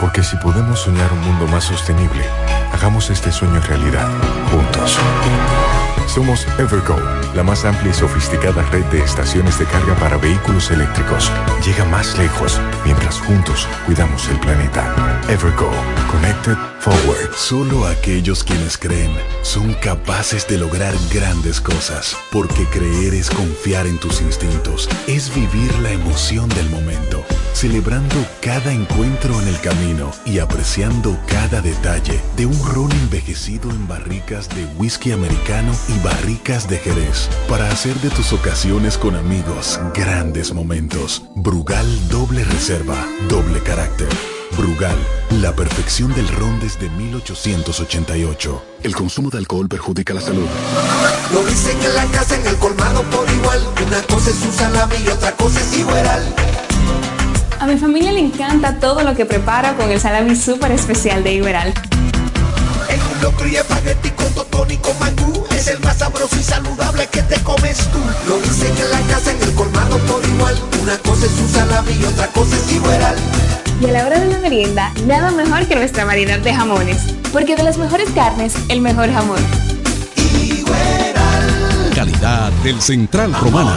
Porque si podemos soñar un mundo más sostenible, hagamos este sueño realidad, juntos. Somos Evergo, la más amplia y sofisticada red de estaciones de carga para vehículos eléctricos. Llega más lejos mientras juntos cuidamos el planeta. Evergo, Connected Forward. Solo aquellos quienes creen son capaces de lograr grandes cosas, porque creer es confiar en tus instintos, es vivir la emoción del momento, celebrando cada encuentro en el camino y apreciando cada detalle de un ron envejecido en barricas de whisky americano y barricas de Jerez, para hacer de tus ocasiones con amigos grandes momentos. Brugal doble reserva, doble carácter. Brugal, la perfección del ron desde 1888. El consumo de alcohol perjudica la salud. Lo dicen en la casa, en el colmado por igual. Una cosa es su salami y otra cosa es Iberal. A mi familia le encanta todo lo que preparo con el salami súper especial de Iberal. El locro y espagueti con totón y con mangú es el más sabroso y saludable que te comes tú. Lo dicen en la casa, en el colmado por igual. Una cosa es su salami y otra cosa es Iberal. Y a la hora de la merienda, nada mejor que nuestra variedad de jamones. Porque de las mejores carnes, el mejor jamón. Calidad del Central Romana.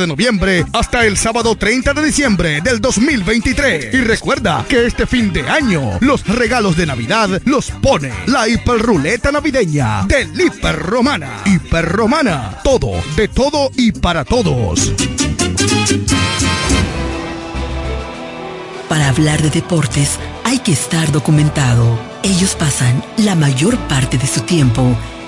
de noviembre hasta el sábado 30 de diciembre del 2023. Y recuerda que este fin de año los regalos de Navidad los pone la hiperruleta navideña del Hiper Romana. Hiper Romana, todo, de todo y para todos. Para hablar de deportes hay que estar documentado. Ellos pasan la mayor parte de su tiempo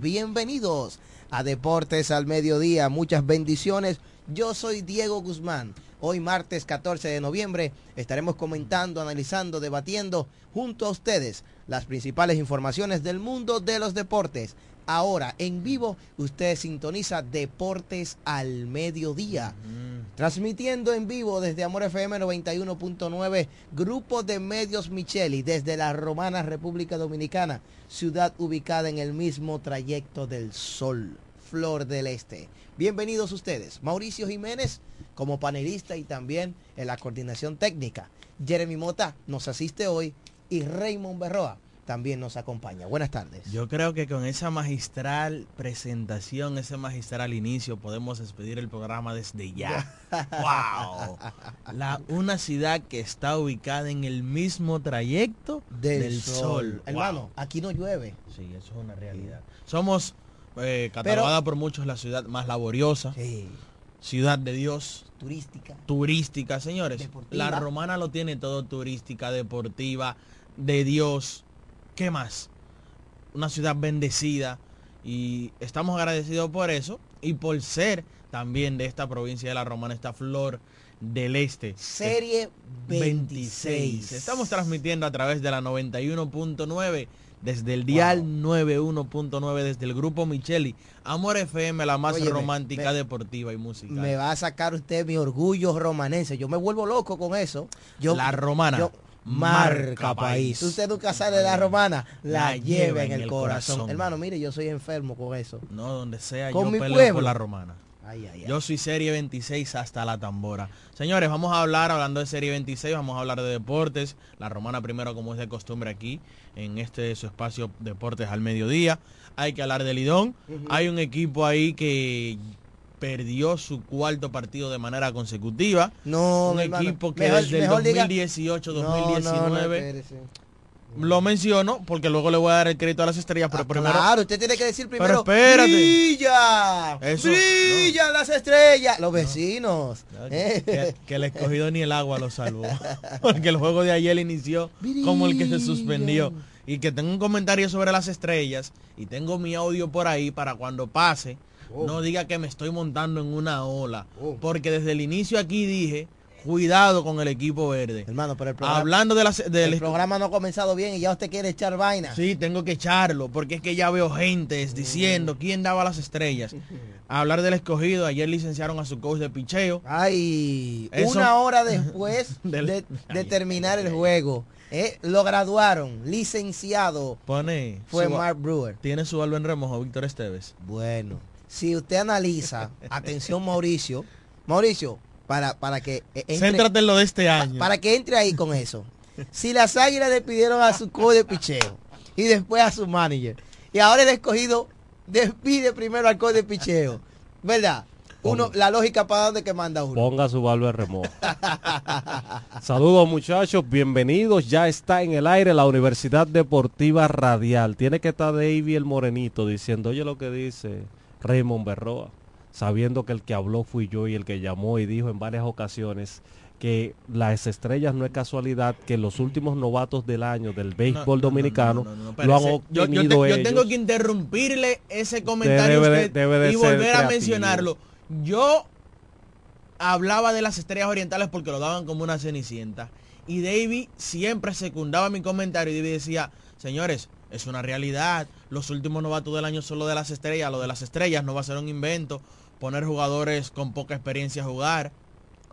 Bienvenidos a Deportes al Mediodía. Muchas bendiciones. Yo soy Diego Guzmán. Hoy martes 14 de noviembre estaremos comentando, analizando, debatiendo junto a ustedes las principales informaciones del mundo de los deportes. Ahora, en vivo, usted sintoniza Deportes al Mediodía. Transmitiendo en vivo desde Amor FM 91.9, Grupo de Medios Micheli, desde la Romana República Dominicana, ciudad ubicada en el mismo trayecto del Sol, Flor del Este. Bienvenidos ustedes, Mauricio Jiménez como panelista y también en la coordinación técnica. Jeremy Mota nos asiste hoy y Raymond Berroa también nos acompaña. Buenas tardes. Yo creo que con esa magistral presentación, ese magistral inicio, podemos despedir el programa desde ya. ¡Wow! La, una ciudad que está ubicada en el mismo trayecto del, sol. Hermano, aquí no llueve. Sí, eso es una realidad. Somos eh, catalogada por muchos la ciudad más laboriosa. Sí. Ciudad de Dios. Turística. Turística, señores. Deportiva. La romana lo tiene todo turística, deportiva, de Dios. ¿Qué más? Una ciudad bendecida y estamos agradecidos por eso y por ser también de esta provincia de la Romana, esta flor del este. Serie 26. Estamos transmitiendo a través de la 91.9 desde el dial 91.9 desde el grupo Micheli. Amor FM, la más romántica, me- deportiva y musical. Me va a sacar usted mi orgullo romanense. Yo me vuelvo loco con eso. Yo, La romana, yo- marca país. Usted nunca sale de la romana, la, lleva en el corazón. corazón. Hermano, mire, yo soy enfermo con eso. No, donde sea, Con yo mi peleo pueblo. por la romana. Ay, ay, ay. Yo soy Serie 26 hasta la tambora. Señores, vamos a hablar, hablando de Serie 26, vamos a hablar de deportes. La romana primero, como es de costumbre aquí, en este su espacio Deportes al Mediodía. Hay que hablar de Lidón. Hay un equipo ahí que perdió su cuarto partido de manera consecutiva. No, un hermano. equipo que Mejor- desde el mejor diga- 2018, No, no, no, 2019 espérese. lo menciono porque luego le voy a dar el crédito a las estrellas, pero Ah, primero Claro, usted tiene que decir Pero primero. espérate. ¡Brilla! Eso, ¡Brillan las estrellas! Los vecinos. que, ¿eh? que el escogido ni el agua lo salvó. Porque el juego de ayer inició como el que se suspendió. Y que tengo un comentario sobre las estrellas y tengo mi audio por ahí para cuando pase, Oh. no diga que me estoy montando en una ola. Oh. Porque desde el inicio aquí dije, cuidado con el equipo verde. Hermano, pero el programa, Hablando de las... del- el programa no ha comenzado bien y ya usted quiere echar vaina. Sí, tengo que echarlo, porque es que ya veo gentes diciendo quién daba las estrellas. A hablar del escogido, ayer licenciaron a su coach de picheo. Ay, Eso- una hora después de, de terminar el juego, eh, lo graduaron, licenciado, Pone... fue su- Mark Brewer. Tiene su algo en remojo, Víctor Esteves. Bueno, si usted analiza, atención Mauricio, Mauricio, para, para que eh, entre, Céntrate en lo de este pa- año. para que entre ahí con eso. Si las águilas despidieron a su coach de picheo y después a su manager, y ahora el escogido despide primero al coach de picheo, ¿verdad? Uno, la lógica para dónde que manda uno. Ponga su de remojo. Saludos muchachos, bienvenidos. Ya está en el aire la Universidad Deportiva Radial. Tiene que estar David el Morenito diciendo, oye lo que dice Raymond Berroa, sabiendo que el que habló fui yo y el que llamó y dijo en varias ocasiones que las estrellas no es casualidad que los últimos novatos del año del béisbol No, no, dominicano no, no, no, lo han. Yo- yo, obtenido te- yo ellos. tengo que interrumpirle ese comentario Debe de- usted debe de y volver a mencionarlo. Yo hablaba de las estrellas orientales porque lo daban como una cenicienta. Y David siempre secundaba mi comentario y David decía, señores, es una realidad. Los últimos novatos del año son lo de las estrellas. Lo de las estrellas no va a ser un invento. Poner jugadores con poca experiencia a jugar.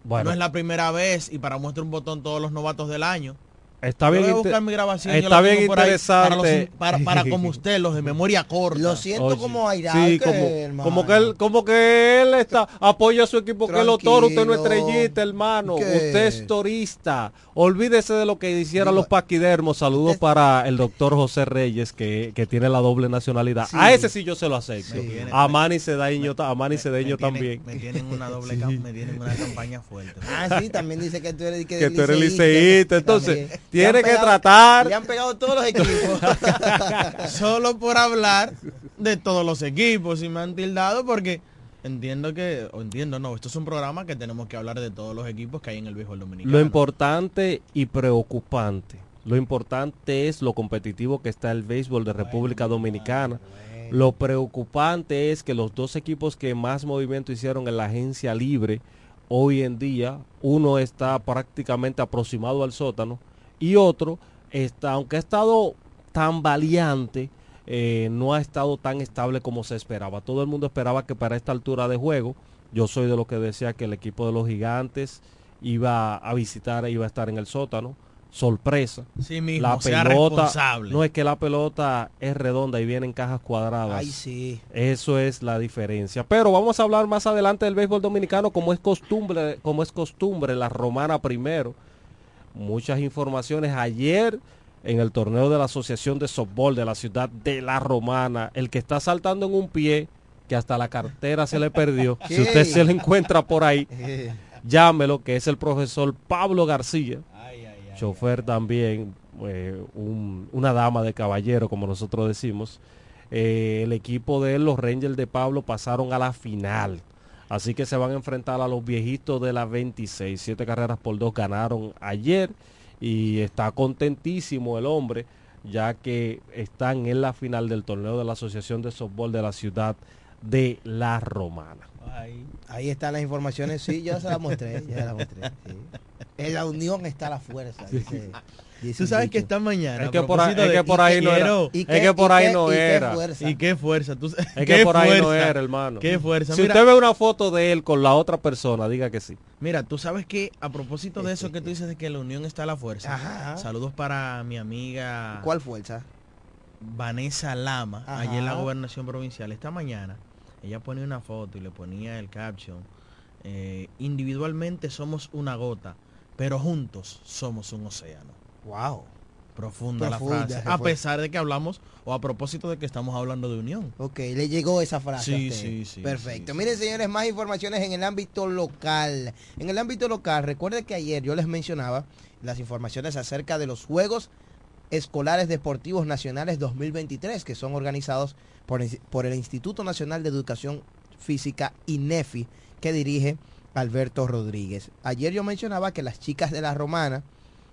Bueno. No es la primera vez y para muestra un botón todos los novatos del año. Está Yo bien, voy a buscar mi grabación. está bien interesante. Para, los- para, para como usted, los de memoria corta. Lo siento Oye, como airado. Sí, que, como, hermano. como que él, como que él está, apoya a su equipo, que es lo toro, usted no es Tranquilo. estrellita, hermano, ¿Qué? usted es torista. Olvídese de lo que hicieran Digo, los paquidermos. Saludos es- para el doctor José Reyes, que, que tiene la doble nacionalidad. Sí. A ese sí yo se lo acepto. Me tiene- a Manny Cedeño, a Manny Me- Cedeño me tienen- también. Me tienen una doble cam- me tienen una campaña fuerte. Ah, sí, también dice que tú eres, Que tú eres liceísta, entonces, También. Tiene que pegado- tratar- Le han pegado todos los equipos. Solo por hablar de todos los equipos y me han tildado porque entiendo que, o entiendo no, esto es un programa que tenemos que hablar de todos los equipos que hay en el béisbol dominicano. Lo importante y preocupante. Lo importante es lo competitivo que está el béisbol de República Dominicana. Lo preocupante es que los dos equipos que más movimiento hicieron en la agencia libre hoy en día, uno está prácticamente aproximado al sótano y otro está, aunque ha estado tan valiente, eh, no ha estado tan estable como se esperaba. Todo el mundo esperaba que para esta altura de juego, yo soy de lo que decía que el equipo de los gigantes iba a visitar, iba a estar en el sótano. Sorpresa. Sí mismo, la pelota, no es que la pelota es redonda y viene en cajas cuadradas. Ay, sí. Eso es la diferencia. Pero vamos a hablar más adelante del béisbol dominicano, como es costumbre, como es costumbre, la romana primero. Muchas informaciones ayer en el torneo de la Asociación de Softball de la ciudad de La Romana, el que está saltando en un pie, que hasta la cartera se le perdió. si usted se le encuentra por ahí, llámelo, que es el profesor Pablo García, chofer también, eh, un- una dama de caballero, como nosotros decimos. Eh, el equipo de él, los Rangers de Pablo, pasaron a la final. Así que se van a enfrentar a los viejitos de la 26. Siete carreras por dos ganaron ayer y está contentísimo el hombre, ya que están en la final del torneo de la Asociación de Softball de la ciudad de La Romana. Ahí, ahí están las informaciones, sí, ya se las mostré, ya se las mostré. sí. En la unión está la fuerza. dice Tú sabes que esta mañana. Es a que por ahí- propósito es de- que por y ahí no era- quiero- ¿Y es qué- que por ahí no era. fuerza? Y qué fuerza. Tú, Es que por ahí no era, hermano. Qué fuerza. Si Mira, usted ve una foto de él con la otra persona, diga que sí. mira, tú sabes que a propósito de eso que tú dices de que la unión está la fuerza. Ajá. Saludos para mi amiga ¿Cuál fuerza? Vanessa Lama, Ajá. allí en la gobernación provincial. Esta mañana ella ponía una foto y le ponía el caption. eh, individualmente somos una gota, pero juntos somos un océano. Wow. Profunda, la frase. se A fue. pesar de que hablamos, o a propósito de que estamos hablando de unión. Ok, le llegó esa frase. Sí, a usted. sí, sí, Perfecto. sí. Miren, señores, más informaciones en el ámbito local. En el ámbito local, recuerden que ayer yo les mencionaba las informaciones acerca de los Juegos Escolares Deportivos Nacionales 2023, que son organizados por, por el Instituto Nacional de Educación Física, INEFI, que dirige Alberto Rodríguez. Ayer yo mencionaba que las chicas de la Romana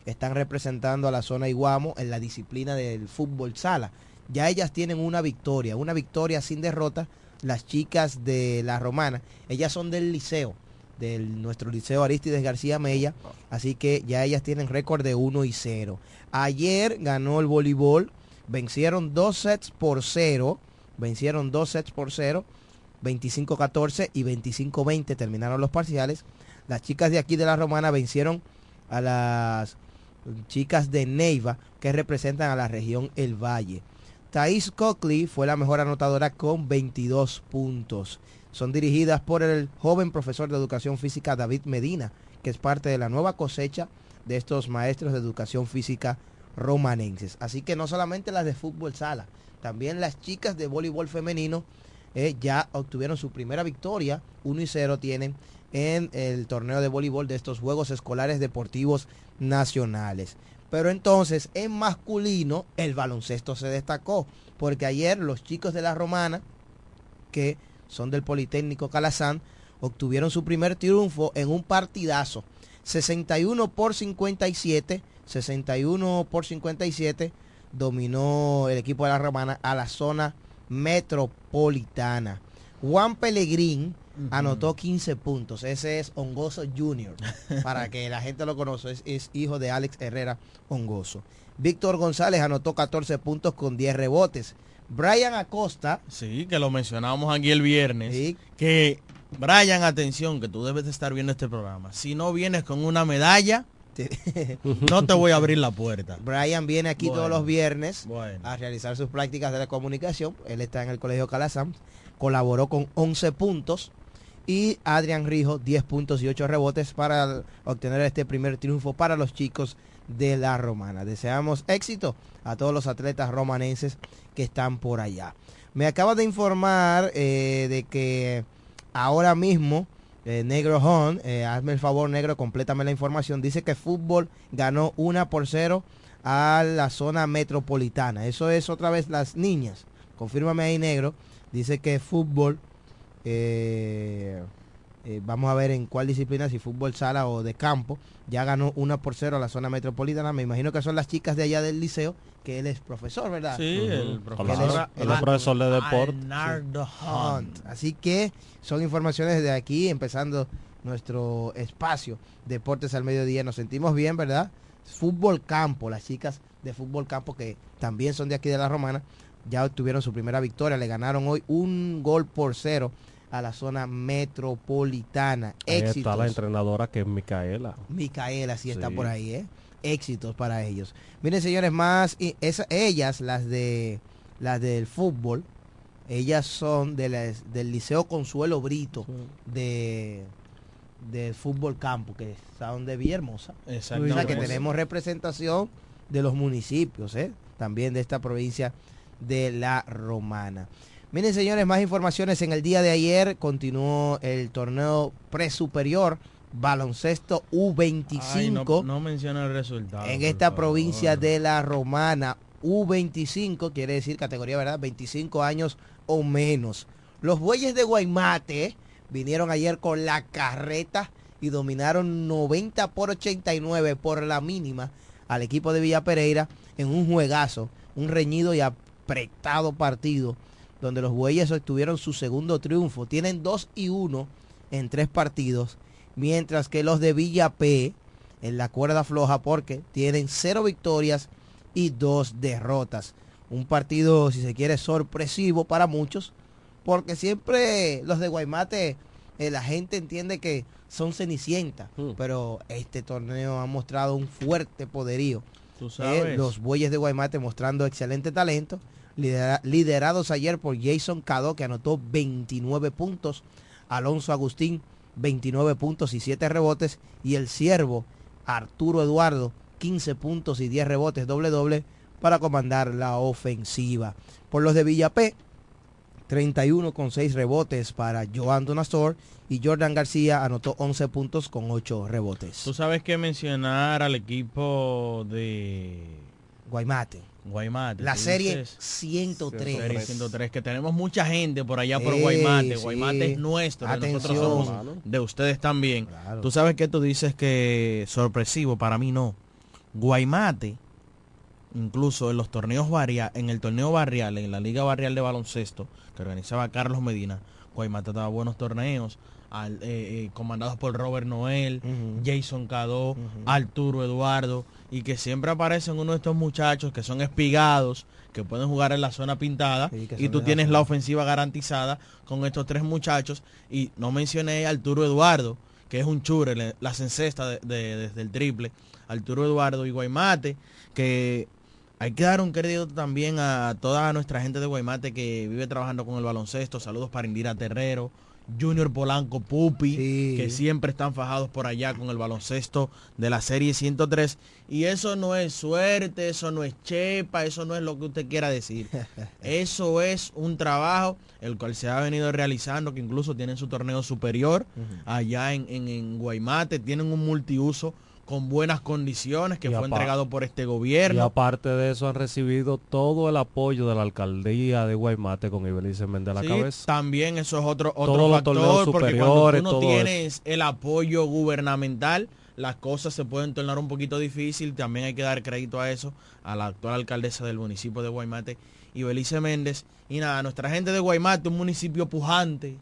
están representando a la zona Iguamo en la disciplina del fútbol sala. Ya ellas tienen una victoria, una victoria sin derrota. Las chicas de la Romana, ellas son del liceo, de nuestro liceo Aristides García Mella, así que ya ellas tienen récord de 1 y 0. Ayer ganó el voleibol, vencieron dos sets por cero, vencieron dos sets por cero, 25-14 y 25-20 terminaron los parciales. Las chicas de aquí de la Romana vencieron a las chicas de Neiva que representan a la región El Valle. Thais Cockley fue la mejor anotadora con 22 puntos. Son dirigidas por el joven profesor de educación física David Medina, que es parte de la nueva cosecha de estos maestros de educación física romanenses. Así que no solamente las de fútbol sala, también las chicas de voleibol femenino eh, ya obtuvieron su primera victoria, 1 y 0 tienen en el torneo de voleibol de estos Juegos Escolares Deportivos Nacionales. Pero entonces en masculino el baloncesto se destacó, porque ayer los chicos de la Romana, que son del Politécnico Calazán, obtuvieron su primer triunfo en un partidazo. 61 por 57, 61 por 57, dominó el equipo de la Romana a la zona metropolitana. Juan Pellegrín anotó 15 puntos. Ese es Hongoso Jr. Para que la gente lo conozca, es, es hijo de Alex Herrera Hongoso. Víctor González anotó 14 puntos con 10 rebotes. Brian Acosta. Sí, que lo mencionábamos aquí el viernes. Que, Brian, atención, que tú debes de estar viendo este programa. Si no vienes con una medalla, no te voy a abrir la puerta. Brian viene aquí Bueno, todos los viernes bueno. a realizar sus prácticas de la comunicación. Él está en el Colegio Calazán. Colaboró con 11 puntos. Y Adrián Rijo, 10 puntos y 8 rebotes para obtener este primer triunfo para los chicos de la Romana. Deseamos éxito a todos los atletas romanenses que están por allá. Me acaba de informar eh, de que ahora mismo eh, Negro Hon, eh, hazme el favor Negro, complétame la información, dice que fútbol ganó una por cero a la zona metropolitana. Eso es otra vez las niñas. Confírmame ahí Negro. Dice que fútbol... eh, Eh, vamos a ver en cuál disciplina, si fútbol sala o de campo. Ya ganó una por cero a la zona metropolitana. Me imagino que son las chicas de allá del liceo, que él es profesor, ¿verdad? Sí, el profesor, es- Él es profesor de deporte. Hunt. Así que son informaciones de aquí, empezando nuestro espacio Deportes al Mediodía. Nos sentimos bien, ¿verdad? Fútbol campo, las chicas de fútbol campo que también son de aquí de la Romana, ya obtuvieron su primera victoria. Le ganaron hoy un gol por cero a la zona metropolitana. Ahí está la entrenadora que es Micaela. Micaela sí está por ahí, ¿eh? Éxitos para ellos. Miren, señores, más y esa- ellas, las de las del fútbol, ellas son de las- del Liceo Consuelo Brito de del fútbol campo, que son de Villahermosa. O sea Exactamente. que tenemos representación de los municipios, ¿eh? También de esta provincia de la Romana. Miren, señores, más informaciones. En el día de ayer continuó el torneo presuperior baloncesto U25 Ay, no, no menciona el resultado. en esta favor. provincia de la Romana. U25 quiere decir categoría, ¿verdad? 25 años o menos. Los bueyes de Guaymate vinieron ayer con la carreta y dominaron 90 por 89 por la mínima al equipo de Villa Pereira en un juegazo, un reñido y apretado partido donde los bueyes obtuvieron su segundo triunfo. Tienen 2 y 1 en tres partidos, mientras que los de Villa P en la cuerda floja porque tienen cero victorias y dos derrotas. Un partido, si se quiere, sorpresivo para muchos, porque siempre los de Guaymate, eh, la gente entiende que son cenicientas, pero este torneo ha mostrado un fuerte poderío. Tú Eh, sabes. los bueyes de Guaymate mostrando excelente talento, lidera- liderados ayer por Jason Cado, que anotó 29 puntos, Alonso Agustín, 29 puntos y 7 rebotes, y el siervo Arturo Eduardo, 15 puntos y 10 rebotes, doble doble, para comandar la ofensiva. Por los de Villapé, 31 con 6 rebotes para Joan Donastor y Jordan García anotó 11 puntos con 8 rebotes. Tú sabes que mencionar al equipo de Guaymate. Guaymate. La serie dices, 103. Serie 103, que tenemos mucha gente por allá por Guaymate. sí. Guaymate es nuestro, de nosotros somos de ustedes también. Tú sabes que tú dices que sorpresivo, para mí no. Guaymate, incluso en los torneos barriales, en el torneo barrial, en la Liga Barrial de Baloncesto, que organizaba Carlos Medina, Guaymate daba buenos torneos, al- eh, eh, comandados por Robert Noel, Jason Cadó, Arturo Eduardo, y que siempre aparecen uno de estos muchachos que son espigados, que pueden jugar en la zona pintada, y tú la tienes la ofensiva garantizada con estos tres muchachos, y no mencioné a Arturo Eduardo, que es un chure, encestas de- de- desde el triple, Arturo Eduardo y Guaymate, que hay que dar un crédito también a toda nuestra gente de Guaymate que vive trabajando con el baloncesto. Saludos para Indira Terrero, Junior Polanco Pupi, que siempre están fajados por allá con el baloncesto de la serie 103. Y eso no es suerte, eso no es chepa, eso no es lo que usted quiera decir. Eso es un trabajo el cual se ha venido realizando, que incluso tienen su torneo superior allá en, en- en Guaymate, tienen un multiuso con buenas condiciones que Y fue entregado por este Y gobierno. aparte de eso han recibido todo el apoyo de la alcaldía de Guaymate con Ibelice Méndez a la Sí, cabeza. También eso es otro, otro Todos los factor, porque cuando tú no tienes el apoyo gubernamental, las cosas se pueden tornar un poquito difícil. También hay que dar crédito a eso, a la actual alcaldesa del municipio de Guaymate, Ibelice Méndez. Y nada, nuestra gente de Guaymate, un municipio pujante,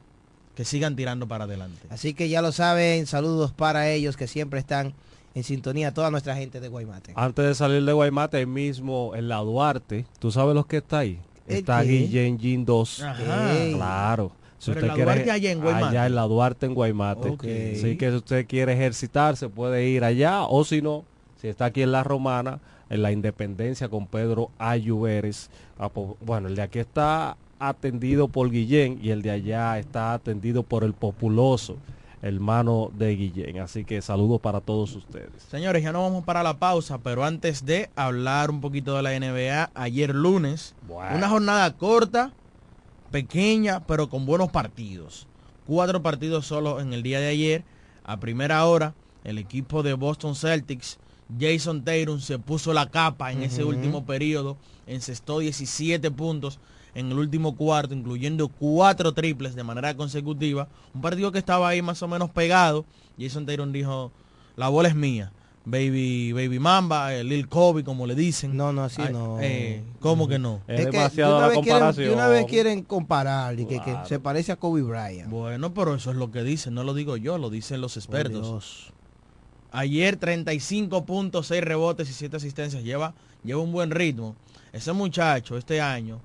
que sigan tirando para adelante. Así que ya lo saben, saludos para ellos que siempre están en sintonía, toda nuestra gente de Guaymate. Antes de salir de Guaymate, ahí mismo en la Duarte, ¿tú sabes lo que está ahí? ¿El Está qué? Guillén Gin 2. Ajá. Ey. Claro. Si Pero en usted la quiere, Duarte allá en Guaymate. Allá en la Duarte en Guaymate. Ok. Así que si usted quiere ejercitarse puede ir allá o si no, si está aquí en la Romana, en la Independencia con Pedro Ayuberes. Ah, pues, Bueno, el de aquí está atendido por Guillén y el de allá está atendido por el populoso hermano de Guillén. Así que saludos para todos ustedes. Señores, ya no vamos para la pausa, pero antes de hablar un poquito de la NBA, ayer lunes, una jornada corta, pequeña, pero con buenos partidos. Cuatro partidos solo en el día de ayer. A primera hora, el equipo de Boston Celtics, Jason Tatum se puso la capa en ese último periodo, encestó 17 puntos. En el último cuarto, incluyendo cuatro triples de manera consecutiva. Un partido que estaba ahí más o menos pegado. Jason Taylor dijo, la bola es mía. Baby, Baby Mamba, eh, Lil Kobe, como le dicen. No, no, así Ay, no. eh, ¿Cómo que no? Es, Es que demasiado de una vez quieren- comparación. de una vez quieren comparar y que, que se parece a Kobe Bryant. Bueno, pero eso es lo que dicen, no lo digo yo, lo dicen los expertos. Dios. Ayer 35 puntos, 6 rebotes y 7 asistencias. Lleva, lleva un buen ritmo. Ese muchacho este año,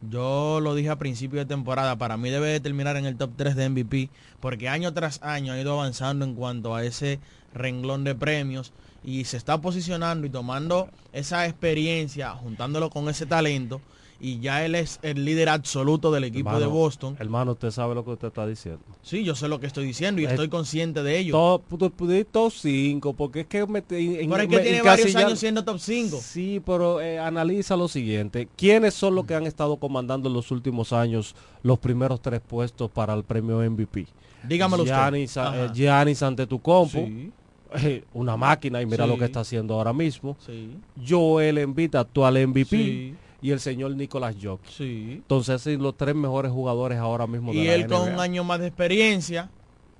yo lo dije a principio de temporada, para mí debe de terminar en el top 3 de MVP, porque año tras año ha ido avanzando en cuanto a ese renglón de premios y se está posicionando y tomando esa experiencia, juntándolo con ese talento. Y ya él es el líder absoluto del equipo de Hermano, Boston. Hermano, usted sabe lo que usted está diciendo. Sí, yo sé lo que estoy diciendo y Eh, estoy consciente de ello. Top, top, top 5, porque es que me, en, Pero es que me- tiene varios años siendo top 5. Sí, pero eh, analiza lo siguiente. ¿Quiénes son los que han estado comandando en los últimos años los primeros tres puestos para el premio MVP? Dígamelo usted. Giannis, eh, Ajá. Giannis Antetokounmpo, Sí. eh, una máquina y mira Sí. lo que está haciendo ahora mismo. Sí. Joel Embiid, actual MVP, Sí. Y el señor Nicolas Jokic. Sí. Entonces, son los tres mejores jugadores ahora mismo de Y la él con un año más de experiencia,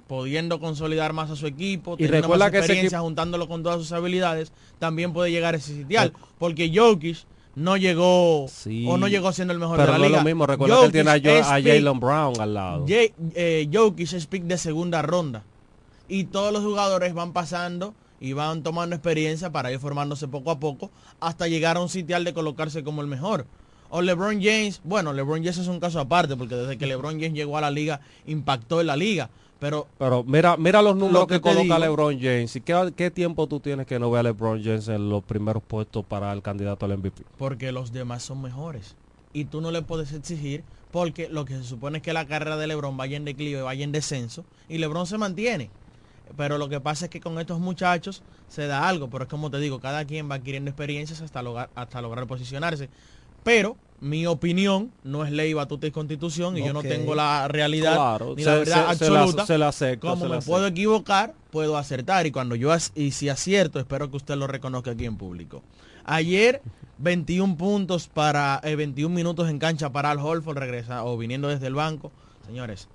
pudiendo consolidar más a su equipo, Y teniendo recuerda más que ese experiencia, equipo- juntándolo con todas sus habilidades, también puede llegar a ese sitial. Porque Jokic no llegó o no llegó siendo el mejor Pero de la no liga. lo mismo, recuerda que él tiene a, a Jalen Brown al lado. Ye- eh, Jokic es pick de segunda ronda. Y todos los jugadores van pasando y van tomando experiencia para ir formándose poco a poco hasta llegar a un sitial de colocarse como el mejor. O LeBron James, bueno, LeBron James es un caso aparte porque desde que LeBron James llegó a la liga impactó en la liga. Pero Pero mira, mira los números Lo que coloca digo- LeBron James. ¿Y qué, qué tiempo tú tienes que no ver a LeBron James en los primeros puestos para el candidato al MVP? porque los demás son mejores. Y tú no le puedes exigir porque lo que se supone es que la carrera de LeBron vaya en declive, vaya en descenso y LeBron se mantiene. Pero lo que pasa es que con estos muchachos se da algo, pero es como te digo, cada quien va adquiriendo experiencias hasta lograr, hasta lograr posicionarse. Pero mi opinión no es ley, batuta y constitución y yo no tengo la realidad Claro, ni se- la verdad se- absoluta. se la acepto, como la me puedo equivocar, puedo acertar y cuando yo y si acierto, espero que usted lo reconozca aquí en público. Ayer 21 puntos para eh, 21 minutos en cancha para Al Holford regresa o viniendo desde el banco. Señores,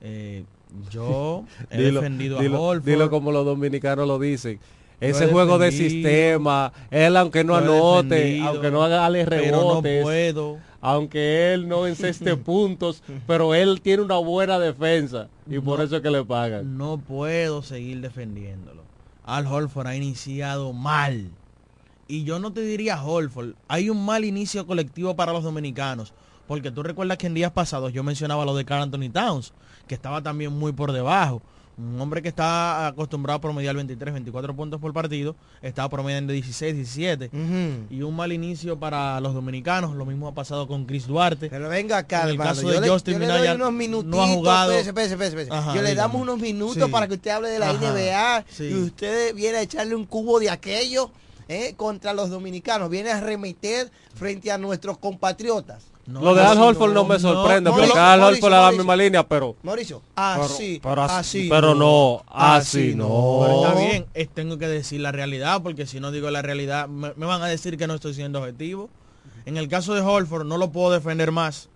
eh, yo he Dilo, defendido dilo- a Holford. dilo como los dominicanos lo dicen. Ese juego de sistema, él aunque no anote, aunque no haga ale pero no rebotes, puedo. aunque él no enceste puntos, pero él tiene una buena defensa y por eso es que le pagan. No puedo seguir defendiéndolo. Al Holford ha iniciado mal. Y yo no te diría Holford. Hay un mal inicio colectivo para los dominicanos. Porque tú recuerdas que en días pasados yo mencionaba lo de Carl Anthony Towns, que estaba también muy por debajo. Un hombre que está acostumbrado a promediar 23, 24 puntos por partido, estaba promediando 16, 17. Y un mal inicio para los dominicanos. Lo mismo ha pasado con Chris Duarte. Pero venga acá, En el hermano. caso yo de le, Justin yo le Minaya doy unos minutitos. no ha jugado. Ajá, yo le damos unos minutos Sí. para que usted hable de la Ajá, NBA sí. y usted viene a echarle un cubo de aquello eh, contra los dominicanos. Viene a remeter frente a nuestros compatriotas. Lo de Al Horford no, me sorprende, porque Mauricio, Al Horford es la misma línea, pero... Mauricio, así, pero así- así pero no, así no. Pero está bien, tengo que decir la realidad, porque si no digo la realidad, me, me van a decir que no estoy siendo objetivo. En el caso de Holford, no lo puedo defender más.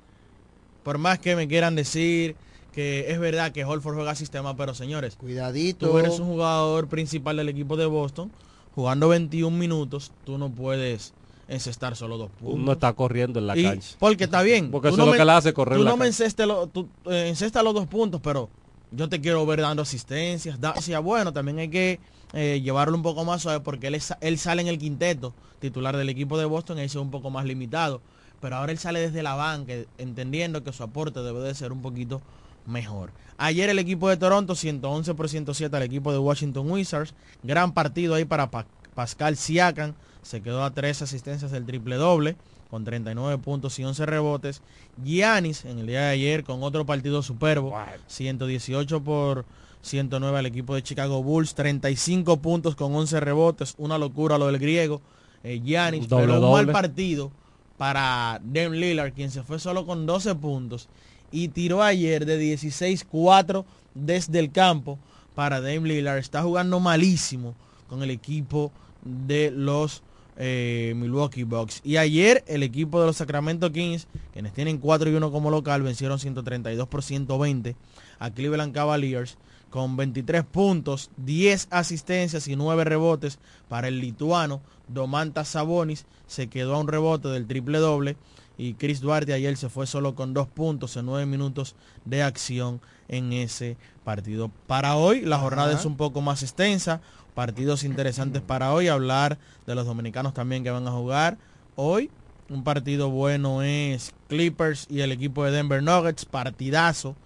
Por más que me quieran decir que es verdad que Holford juega sistema, pero señores, Cuidadito. tú eres un jugador principal del equipo de Boston, jugando 21 minutos, tú no puedes encestar solo dos puntos. Uno está corriendo en la Y- cancha. Porque está bien. Porque eso es lo me- que le hace correr Tú la no me cancha. encestes lo- tú, eh, encesta los dos puntos, pero yo te quiero ver dando asistencias. Da, bueno, también hay que eh, llevarlo un poco más suave porque él, es- él sale en el quinteto titular del equipo de Boston eso es un poco más limitado. Pero ahora él sale desde la banca, entendiendo que su aporte debe de ser un poquito mejor. Ayer el equipo de Toronto 111 por 107 al equipo de Washington Wizards. Gran partido ahí para Pa- Pascal Siakam. Se quedó a tres asistencias del triple doble con 39 puntos y 11 rebotes. Giannis en el día de ayer con otro partido superbo. 118 por 109 al equipo de Chicago Bulls. 35 puntos con 11 rebotes. Una locura lo del griego. Eh, Giannis, Doble, pero un mal partido para Dame Lillard, quien se fue solo con 12 puntos y tiró ayer de 16-4 desde el campo para Dame Lillard. Está jugando malísimo con el equipo de los eh, Milwaukee Bucks. Y ayer el equipo de los Sacramento Kings, quienes tienen 4 y 1 como local, vencieron 132 por 120 a Cleveland Cavaliers con 23 puntos, 10 asistencias y 9 rebotes para el lituano Domantas Sabonis. Se quedó a un rebote del triple doble y Chris Duarte ayer se fue solo con 2 puntos en 9 minutos de acción en ese partido. Para hoy la jornada es un poco más extensa, partidos interesantes para hoy, hablar de los dominicanos también que van a jugar hoy. Un partido bueno es Clippers y el equipo de Denver Nuggets, partidazo.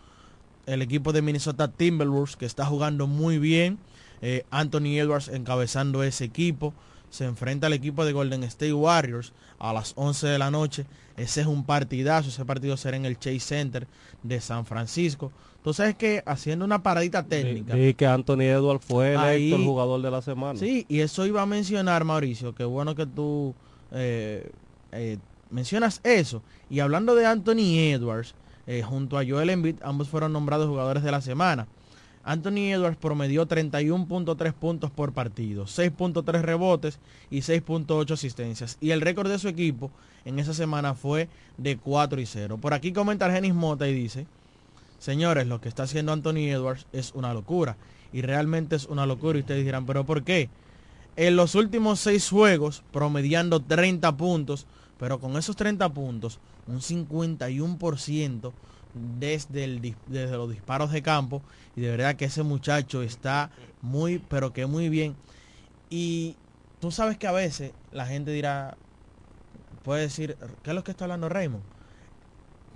El equipo de Minnesota Timberwolves que está jugando muy bien. Eh, Anthony Edwards encabezando ese equipo. Se enfrenta al equipo de Golden State Warriors a las 11 de la noche. Ese es un partidazo. Ese partido será en el Chase Center de San Francisco. Entonces es que haciendo una paradita técnica. Y que Anthony Edwards fue electo el jugador de la semana. Sí, y eso iba a mencionar, Mauricio. Qué bueno que tú eh, eh, mencionas eso. Y hablando de Anthony Edwards, eh, junto a Joel Embiid, ambos fueron nombrados jugadores de la semana. Anthony Edwards promedió 31.3 puntos por partido, 6.3 rebotes y 6.8 asistencias. Y el récord de su equipo en esa semana fue de 4 y 0. Por aquí comenta Genis Mota y dice, señores, lo que está haciendo Anthony Edwards es una locura. Y realmente es una locura. Y ustedes dirán, ¿pero por qué? En los últimos 6 juegos, promediando 30 puntos, pero con esos 30 puntos, un 51% desde, el, desde los disparos de campo y de verdad que ese muchacho está muy, pero que muy bien. Y tú sabes que a veces la gente dirá, puede decir, ¿qué es lo que está hablando Raymond?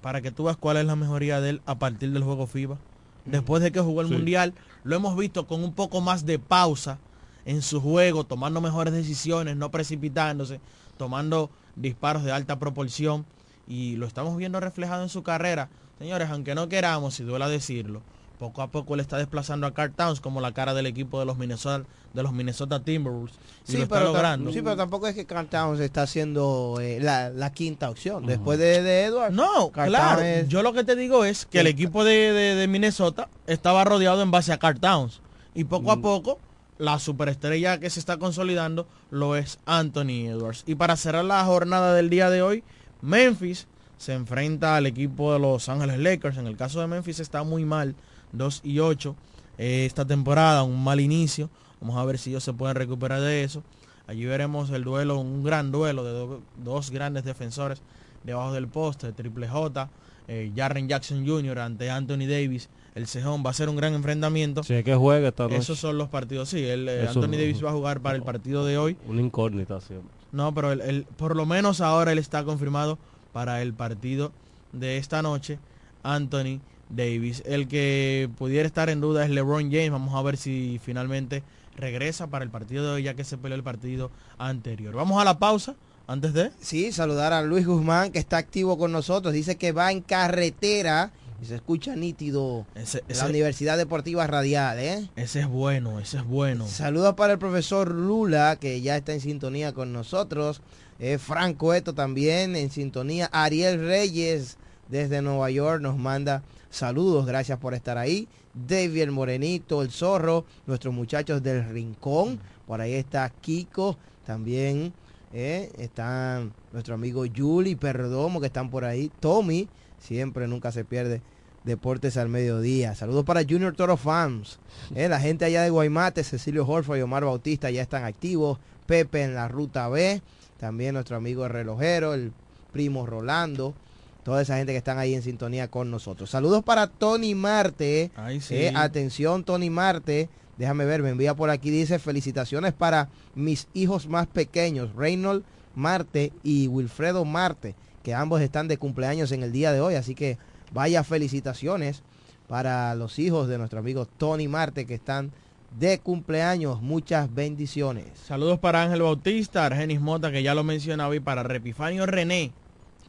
Para que tú veas cuál es la mejoría de él a partir del juego FIBA. Después de que jugó el Mundial, lo hemos visto con un poco más de pausa en su juego, tomando mejores decisiones, no precipitándose, tomando disparos de alta proporción y lo estamos viendo reflejado en su carrera. Señores, aunque no queramos, si duela decirlo, poco a poco él está desplazando a Carl Towns como la cara del equipo de los Minnesota, de los Minnesota Timberwolves. Y sí, lo está pero logrando. sí, pero tampoco es que Carl Towns está haciendo eh, la, la quinta opción. Después de, de Edwards. No, claro. Es- Yo lo que te digo es que el equipo de, de- de Minnesota estaba rodeado en base a Carl Towns. Y poco Mm. a poco, la superestrella que se está consolidando lo es Anthony Edwards. Y para cerrar la jornada del día de hoy, Memphis se enfrenta al equipo de Los Ángeles Lakers. En el caso de Memphis está muy mal, 2 y 8 eh, esta temporada, un mal inicio. Vamos a ver si ellos se pueden recuperar de eso. Allí veremos el duelo, un gran duelo de do- dos grandes defensores debajo del poste, Triple J, eh, Jarren Jackson Jr. ante Anthony Davis, el cejón. Va a ser un gran enfrentamiento. Es que juegue esta noche. Esos son los partidos. Sí, el, eh, Anthony Davis va a jugar para el partido de hoy. Una incógnita siempre. No, pero él, él- por lo menos ahora él está confirmado para el partido de esta noche, Anthony Davis. El que pudiera estar en duda es LeBron James. Vamos a ver si finalmente regresa para el partido de hoy, ya que se peleó el partido anterior. Vamos a la pausa antes de... Sí, saludar a Luis Guzmán que está activo con nosotros. Dice que va en carretera y se escucha nítido Ese, de ese- la Universidad Deportiva Radial, ¿eh? ese es bueno, ese es bueno. Saludos para el profesor Lula, que ya está en sintonía con nosotros. Eh, Franco Eto también en sintonía. Ariel Reyes desde Nueva York nos manda saludos. Gracias por estar ahí. David el Morenito, el Zorro, nuestros muchachos del Rincón. Por ahí está Kiko también. eh, están nuestro amigo Yuli, Perdomo, que están por ahí. Tommy, siempre, nunca se pierde. Deportes al mediodía. Saludos para Junior Toro Fans. Eh, la gente allá de Guaymate, Cecilio Horford y Omar Bautista ya están activos. Pepe en la ruta B. También nuestro amigo el relojero, el primo Rolando. Toda esa gente que están ahí en sintonía con nosotros. Saludos para Tony Marte. Sí. Eh, atención, Tony Marte. Déjame ver, me envía por aquí. Dice felicitaciones para mis hijos más pequeños, Reynold Marte y Wilfredo Marte, que ambos están de cumpleaños en el día de hoy. Así que vaya felicitaciones para los hijos de nuestro amigo Tony Marte que están de cumpleaños. Muchas bendiciones. Saludos para Ángel Bautista, Argenis Mota, que ya lo mencionaba, y para Repifanio René,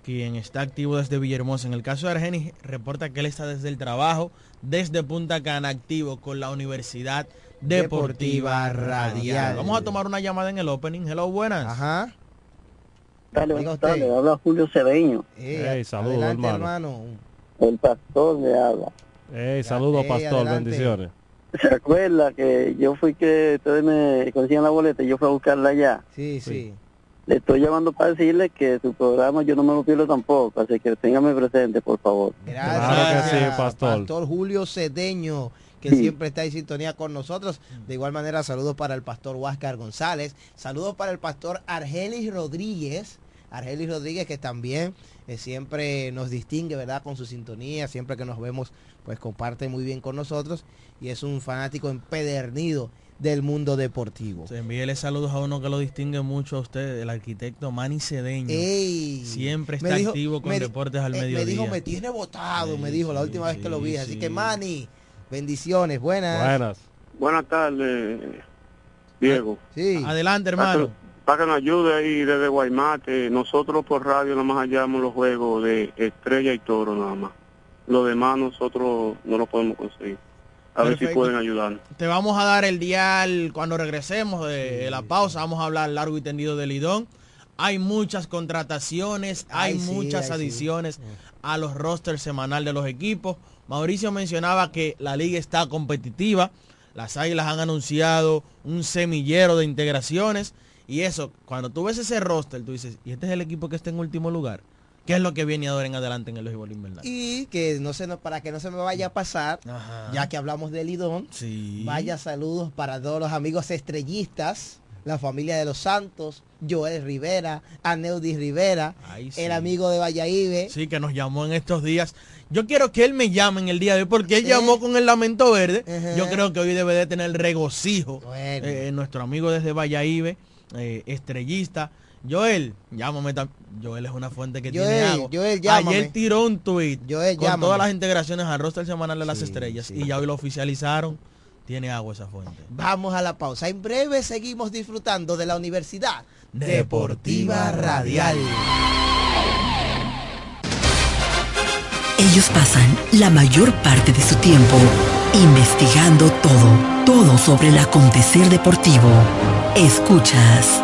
quien está activo desde Villahermosa. En el caso de Argenis, reporta que él está desde el trabajo, desde Punta Cana, activo con la Universidad Deportiva, Deportiva Radial. Radial. Vamos a tomar una llamada en el opening. Hello, buenas. Ajá. Dale, tardes. Habla Julio Cedeño. Eh, Ey, saludos, adelante, hermano. El pastor le habla. Hey, saludos, pastor. adelante. Bendiciones. ¿Se acuerda que yo fui que ustedes me consiguen la boleta y yo fui a buscarla allá? Sí, sí. Le estoy llamando para decirle que su programa yo no me lo pierdo tampoco, así que téngame presente, por favor. Gracias, Claro que sí, pastor. Pastor Julio Cedeño, que Sí. siempre está en sintonía con nosotros. De igual manera, saludos para el pastor Huáscar González. Saludos para el pastor Argelis Rodríguez. Argelis Rodríguez, que también eh, siempre nos distingue, ¿verdad? Con su sintonía. Siempre que nos vemos, pues comparte muy bien con nosotros. Y es un fanático empedernido del mundo deportivo. Se envíele saludos a uno que lo distingue mucho a usted, el arquitecto Manny Cedeño. Ey, Siempre está dijo- activo con me deportes al eh, mediodía. Me dijo, me tiene votado, me dijo la sí, última vez que lo vi. sí, Así sí. que, Manny, bendiciones, buenas. Buenas. Buenas tardes, Diego. Sí. Adelante, hermano. para que nos ayude ahí desde Guaymate, nosotros por radio nada más hallamos los juegos de Estrella y Toro nada más. Lo demás nosotros no lo podemos conseguir. A ver si pueden ayudarnos. Te vamos a dar el dial cuando regresemos de la pausa. Vamos a hablar largo y tendido del Lidón. Hay muchas contrataciones, hay Ay, muchas ay, sí. adiciones a los rosters semanal de los equipos. Mauricio mencionaba que la liga está competitiva. Las Águilas han anunciado un semillero de integraciones. Y eso, cuando tú ves ese roster, tú dices, ¿y este es el equipo que está en último lugar? ¿Qué es lo que viene ahora en adelante en el béisbol invernal? Y que no se para que no se me vaya a pasar, ya que hablamos de Lidón, Sí. vaya saludos para todos los amigos estrellistas, la familia de los Santos, Joel Rivera, Aneudis Rivera, Ay, sí. el amigo de Valladolid. Sí, que nos llamó en estos días. Yo quiero que él me llame en el día de hoy porque él Eh. llamó con el lamento verde. Yo creo que hoy debe de tener regocijo. Bueno. eh, nuestro amigo desde Valladolid, eh, estrellista. Joel, llámame Joel es una fuente que Joel, tiene agua. Joel, llámame. Ayer tiró un tweet Joel, con llámame. todas las integraciones al roster semanal de las estrellas sí. y ya hoy lo oficializaron. Tiene agua esa fuente. Vamos a la pausa. En breve seguimos disfrutando de la Universidad Deportiva Radial. Ellos pasan la mayor parte de su tiempo investigando todo, todo sobre el acontecer deportivo. Escuchas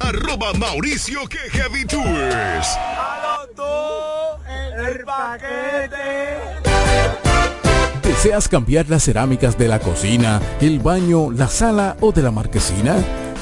Arroba Mauricio que Heavy Tours. el paquete. ¿Deseas cambiar las cerámicas de la cocina, el baño, la sala o de la marquesina?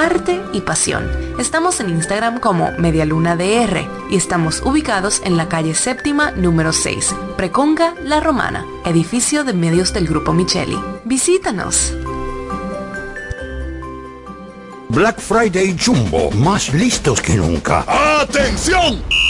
arte y pasión. Estamos en Instagram como MedialunaDR y estamos ubicados en la calle séptima número 6, Preconga La Romana, edificio de medios del Grupo Micheli. Visítanos. Black Friday Jumbo, más listos que nunca. ¡Atención!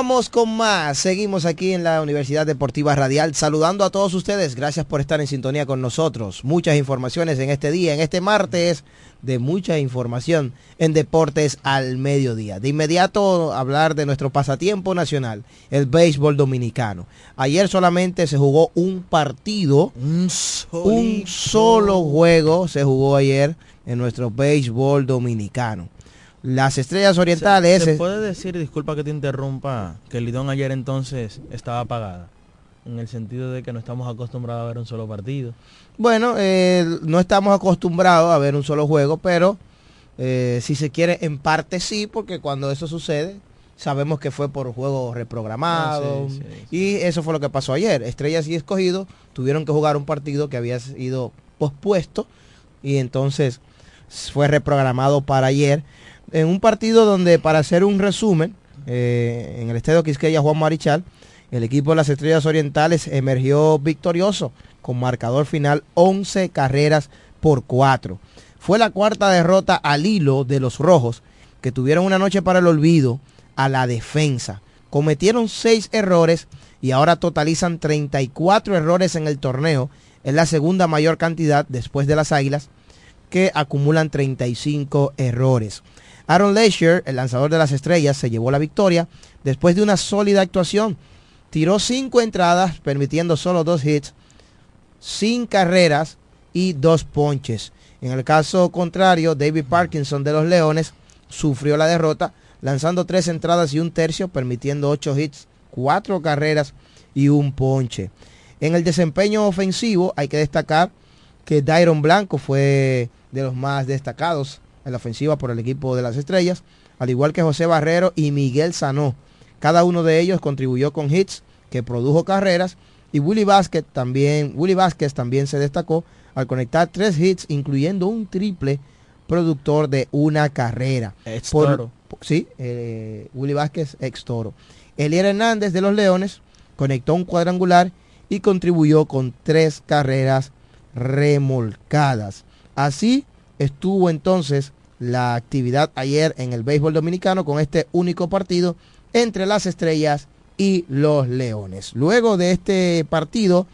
Continuamos con más. Seguimos aquí en la Universidad Deportiva Radial saludando a todos ustedes. Gracias por estar en sintonía con nosotros. Muchas informaciones en este día, en este martes de mucha información en deportes al mediodía. De inmediato hablar de nuestro pasatiempo nacional, el béisbol dominicano. Ayer solamente se jugó un partido, un, solo juego se jugó ayer en nuestro béisbol dominicano. Las estrellas orientales. ¿Se, se puede decir, disculpa que te interrumpa, que el Lidón ayer entonces estaba apagada? En el sentido de que no estamos acostumbrados a ver un solo partido. Bueno, eh, no estamos acostumbrados a ver un solo juego, pero Eh, si se quiere, en parte sí, porque cuando eso sucede, sabemos que fue por juego reprogramado. Ah, sí, sí, Y eso fue lo que pasó ayer. Estrellas y Escogido tuvieron que jugar un partido que había sido pospuesto y entonces fue reprogramado para ayer. En un partido donde, para hacer un resumen, eh, en el estadio Quisqueya Juan Marichal, el equipo de las Estrellas Orientales emergió victorioso con marcador final 11 carreras por 4. Fue la cuarta derrota al hilo de los rojos, que tuvieron una noche para el olvido a la defensa. Cometieron 6 errores y ahora totalizan 34 errores en el torneo. Es la segunda mayor cantidad después de las Águilas, que acumulan 35 errores. Aaron Leisure, el lanzador de las estrellas, se llevó la victoria después de una sólida actuación. Tiró 5 entradas, permitiendo solo 2 hits, sin carreras y 2 ponches. En el caso contrario, David Parkinson de los Leones sufrió la derrota, lanzando 3 entradas y un tercio, permitiendo 8 hits, 4 carreras y un ponche. En el desempeño ofensivo hay que destacar que Dairon Blanco fue de los más destacados en la ofensiva por el equipo de las estrellas, al igual que José Barrero y Miguel Sanó. Cada uno de ellos contribuyó con hits que produjo carreras y Willy Vázquez también, Willy Vázquez también se destacó al conectar tres hits, incluyendo un triple productor de una carrera. Ex Por- Toro. sí, eh, Willy Vázquez, ex toro. Elier Hernández de los Leones conectó un cuadrangular y contribuyó con tres carreras remolcadas. Así estuvo entonces la actividad ayer en el béisbol dominicano con este único partido entre las estrellas y los leones. Luego de este partido,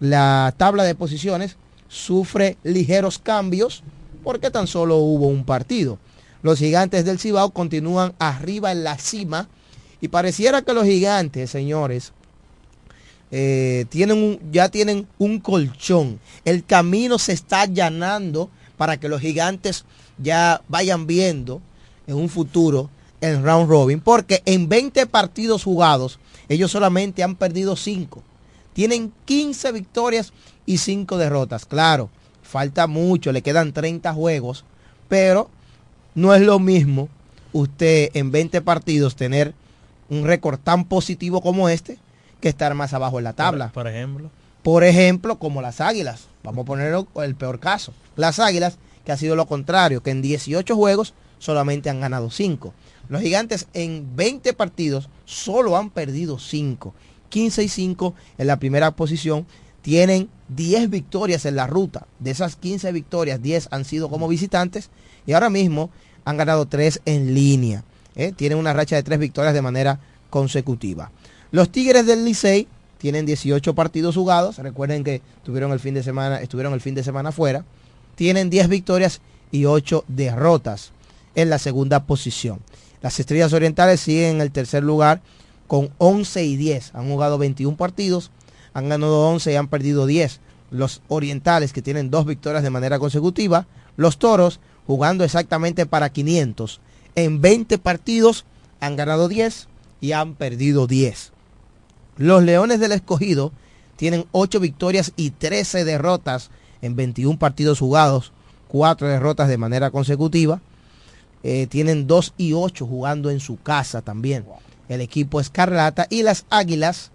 la tabla de posiciones sufre ligeros cambios porque tan solo hubo un partido. Los gigantes del Cibao continúan arriba en la cima y pareciera que los gigantes, señores, eh, tienen un- ya tienen un colchón. El camino se está allanando para que los gigantes ya vayan viendo en un futuro el round robin, porque en 20 partidos jugados, ellos solamente han perdido 5. Tienen 15 victorias y 5 derrotas. Claro, falta mucho, le quedan 30 juegos, pero no es lo mismo usted en 20 partidos tener un récord tan positivo como este que estar más abajo en la tabla. Por, por ejemplo. Por ejemplo, como las águilas. Vamos a poner el peor caso. Las águilas, que ha sido lo contrario, que en 18 juegos solamente han ganado 5. Los gigantes en 20 partidos solo han perdido 5. 15 y 5 en la primera posición. Tienen 10 victorias en la ruta. De esas 15 victorias, 10 han sido como visitantes. Y ahora mismo han ganado 3 en línea. ¿eh? Tienen una racha de 3 victorias de manera consecutiva. Los Tigres del Licey tienen 18 partidos jugados. Recuerden que tuvieron el fin de semana, estuvieron el fin de semana fuera. Tienen 10 victorias y 8 derrotas en la segunda posición. Las Estrellas Orientales siguen en el tercer lugar con 11 y 10. Han jugado 21 partidos, han ganado 11 y han perdido 10. Los Orientales que tienen dos victorias de manera consecutiva. Los Toros jugando exactamente para 500. En 20 partidos han ganado 10 y han perdido 10. Los Leones del Escogido tienen 8 victorias y 13 derrotas en 21 partidos jugados, 4 derrotas de manera consecutiva. Eh, tienen 2 y 8 jugando en su casa también. El equipo Escarlata y las Águilas,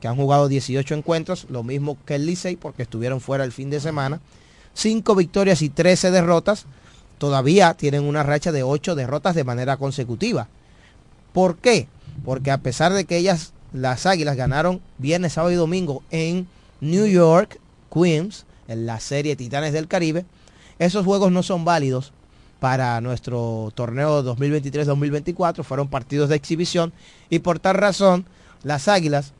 que han jugado 18 encuentros, lo mismo que el Licey porque estuvieron fuera el fin de semana. 5 victorias y 13 derrotas. Todavía tienen una racha de 8 derrotas de manera consecutiva. ¿Por qué? Porque a pesar de que ellas, las Águilas, ganaron viernes, sábado y domingo en New York, Queens, en la serie Titanes del Caribe, esos juegos no son válidos para nuestro torneo 2023-2024. Fueron partidos de exhibición y por tal razón las Águilas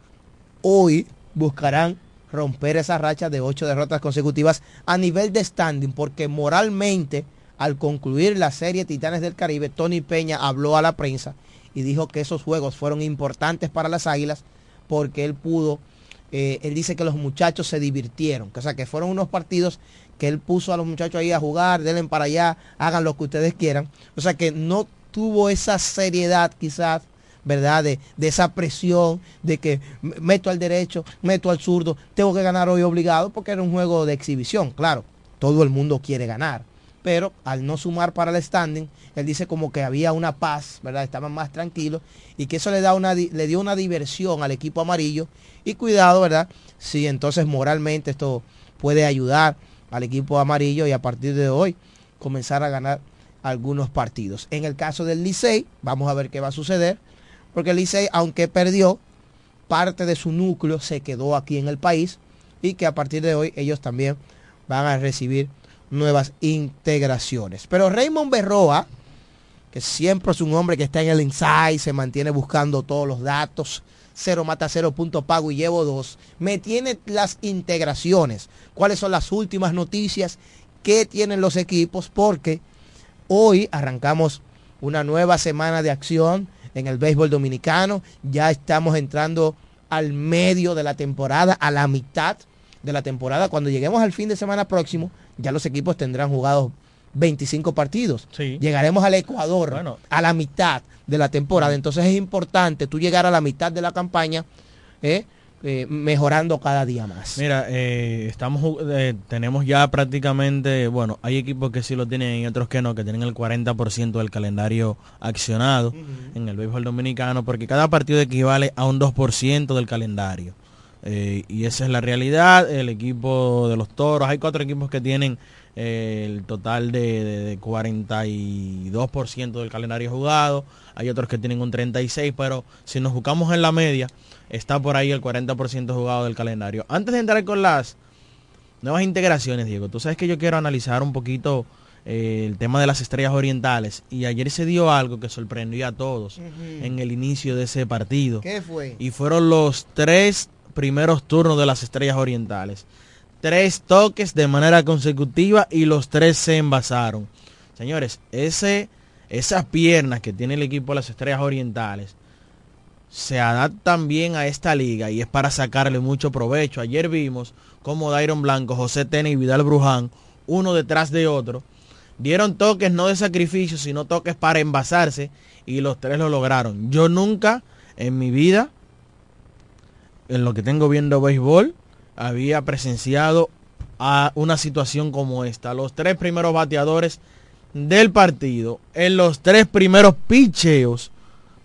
hoy buscarán romper esa racha de ocho derrotas consecutivas a nivel de standing porque moralmente al concluir la serie Titanes del Caribe, Tony Peña habló a la prensa y dijo que esos juegos fueron importantes para las Águilas porque él pudo, eh, él dice que los muchachos se divirtieron, o sea que fueron unos partidos que él puso a los muchachos ahí a jugar, denle para allá, hagan lo que ustedes quieran, o sea que no tuvo esa seriedad quizás, ¿verdad? De, de esa presión de que meto al derecho, meto al zurdo, tengo que ganar hoy obligado porque era un juego de exhibición, claro, todo el mundo quiere ganar, pero al no sumar para el standing, él dice como que había una paz, ¿verdad? Estaban más tranquilos y que eso le, da una, le dio una diversión al equipo amarillo y cuidado, ¿verdad? Si entonces moralmente esto puede ayudar al equipo amarillo y a partir de hoy comenzar a ganar algunos partidos. En el caso del Licey, vamos a ver qué va a suceder, porque el Licey, aunque perdió, parte de su núcleo se quedó aquí en el país y que a partir de hoy ellos también van a recibir nuevas integraciones. Pero Raymond Berroa, que siempre es un hombre que está en el inside, se mantiene buscando todos los datos, cero mata cero punto pago y llevo dos, me tiene las integraciones, cuáles son las últimas noticias que tienen los equipos, porque hoy arrancamos una nueva semana de acción en el béisbol dominicano, ya estamos entrando al medio de la temporada, a la mitad de la temporada. Cuando lleguemos al fin de semana próximo, ya los equipos tendrán jugados 25 partidos. Llegaremos al Ecuador a la mitad de la temporada. Entonces es importante tú llegar a la mitad de la campaña ¿eh? Eh, mejorando cada día más. Mira, eh, estamos tenemos ya prácticamente, bueno, hay equipos que sí lo tienen y otros que no, que tienen el 40% del calendario accionado en el béisbol dominicano, porque cada partido equivale a un 2% del calendario. Eh, y esa es la realidad. El equipo de los toros, hay cuatro equipos que tienen eh, el total de, 42% del calendario jugado. Hay otros que tienen un 36%, pero si nos buscamos en la media, está por ahí el 40% jugado del calendario. Antes de entrar con las nuevas integraciones, Diego, tú sabes que yo quiero analizar un poquito eh, el tema de las estrellas orientales. Y ayer se dio algo que sorprendió a todos en el inicio de ese partido. ¿Qué fue? Y fueron los tres primeros turnos de las Estrellas Orientales. Tres toques de manera consecutiva y los tres se envasaron. Señores, ese, esas piernas que tiene el equipo de las Estrellas Orientales se adaptan bien a esta liga y es para sacarle mucho provecho. Ayer vimos cómo Dairon Blanco, José Tene y Vidal Bruján, uno detrás de otro, dieron toques no de sacrificio, sino toques para envasarse y los tres lo lograron. Yo nunca en mi vida en lo que tengo viendo béisbol, había presenciado a una situación como esta. Los tres primeros bateadores del partido, en los tres primeros picheos,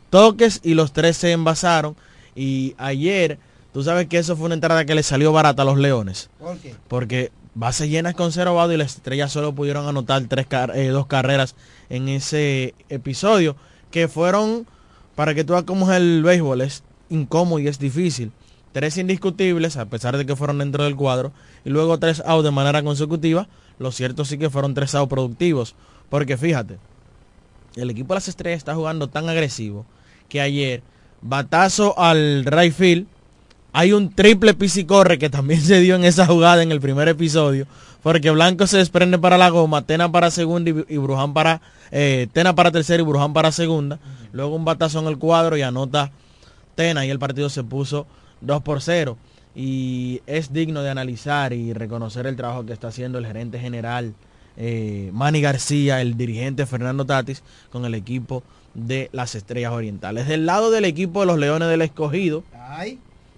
toques y los tres se envasaron. Y ayer, tú sabes que eso fue una entrada que le salió barata a los Leones. ¿Por qué? Porque bases llenas con cero y las estrellas solo pudieron anotar tres eh, dos carreras en ese episodio. Que fueron, para que tú veas cómo es el béisbol, es incómodo y es difícil tres indiscutibles, a pesar de que fueron dentro del cuadro, y luego tres outs de manera consecutiva, lo cierto sí que fueron tres outs productivos. Porque fíjate, el equipo de las estrellas está jugando tan agresivo que ayer, batazo al right field, hay un triple corre que también se dio en esa jugada en el primer episodio, porque Blanco se desprende para la goma, Tena para segunda y, Bruján para, eh, Tena para tercera y Bruján para segunda, luego un batazo en el cuadro y anota Tena y el partido se puso 2 por 0. Y es digno de analizar y reconocer el trabajo que está haciendo el gerente general eh, Manny García, el dirigente Fernando Tatis, con el equipo de las Estrellas Orientales. Del lado del equipo de los Leones del Escogido,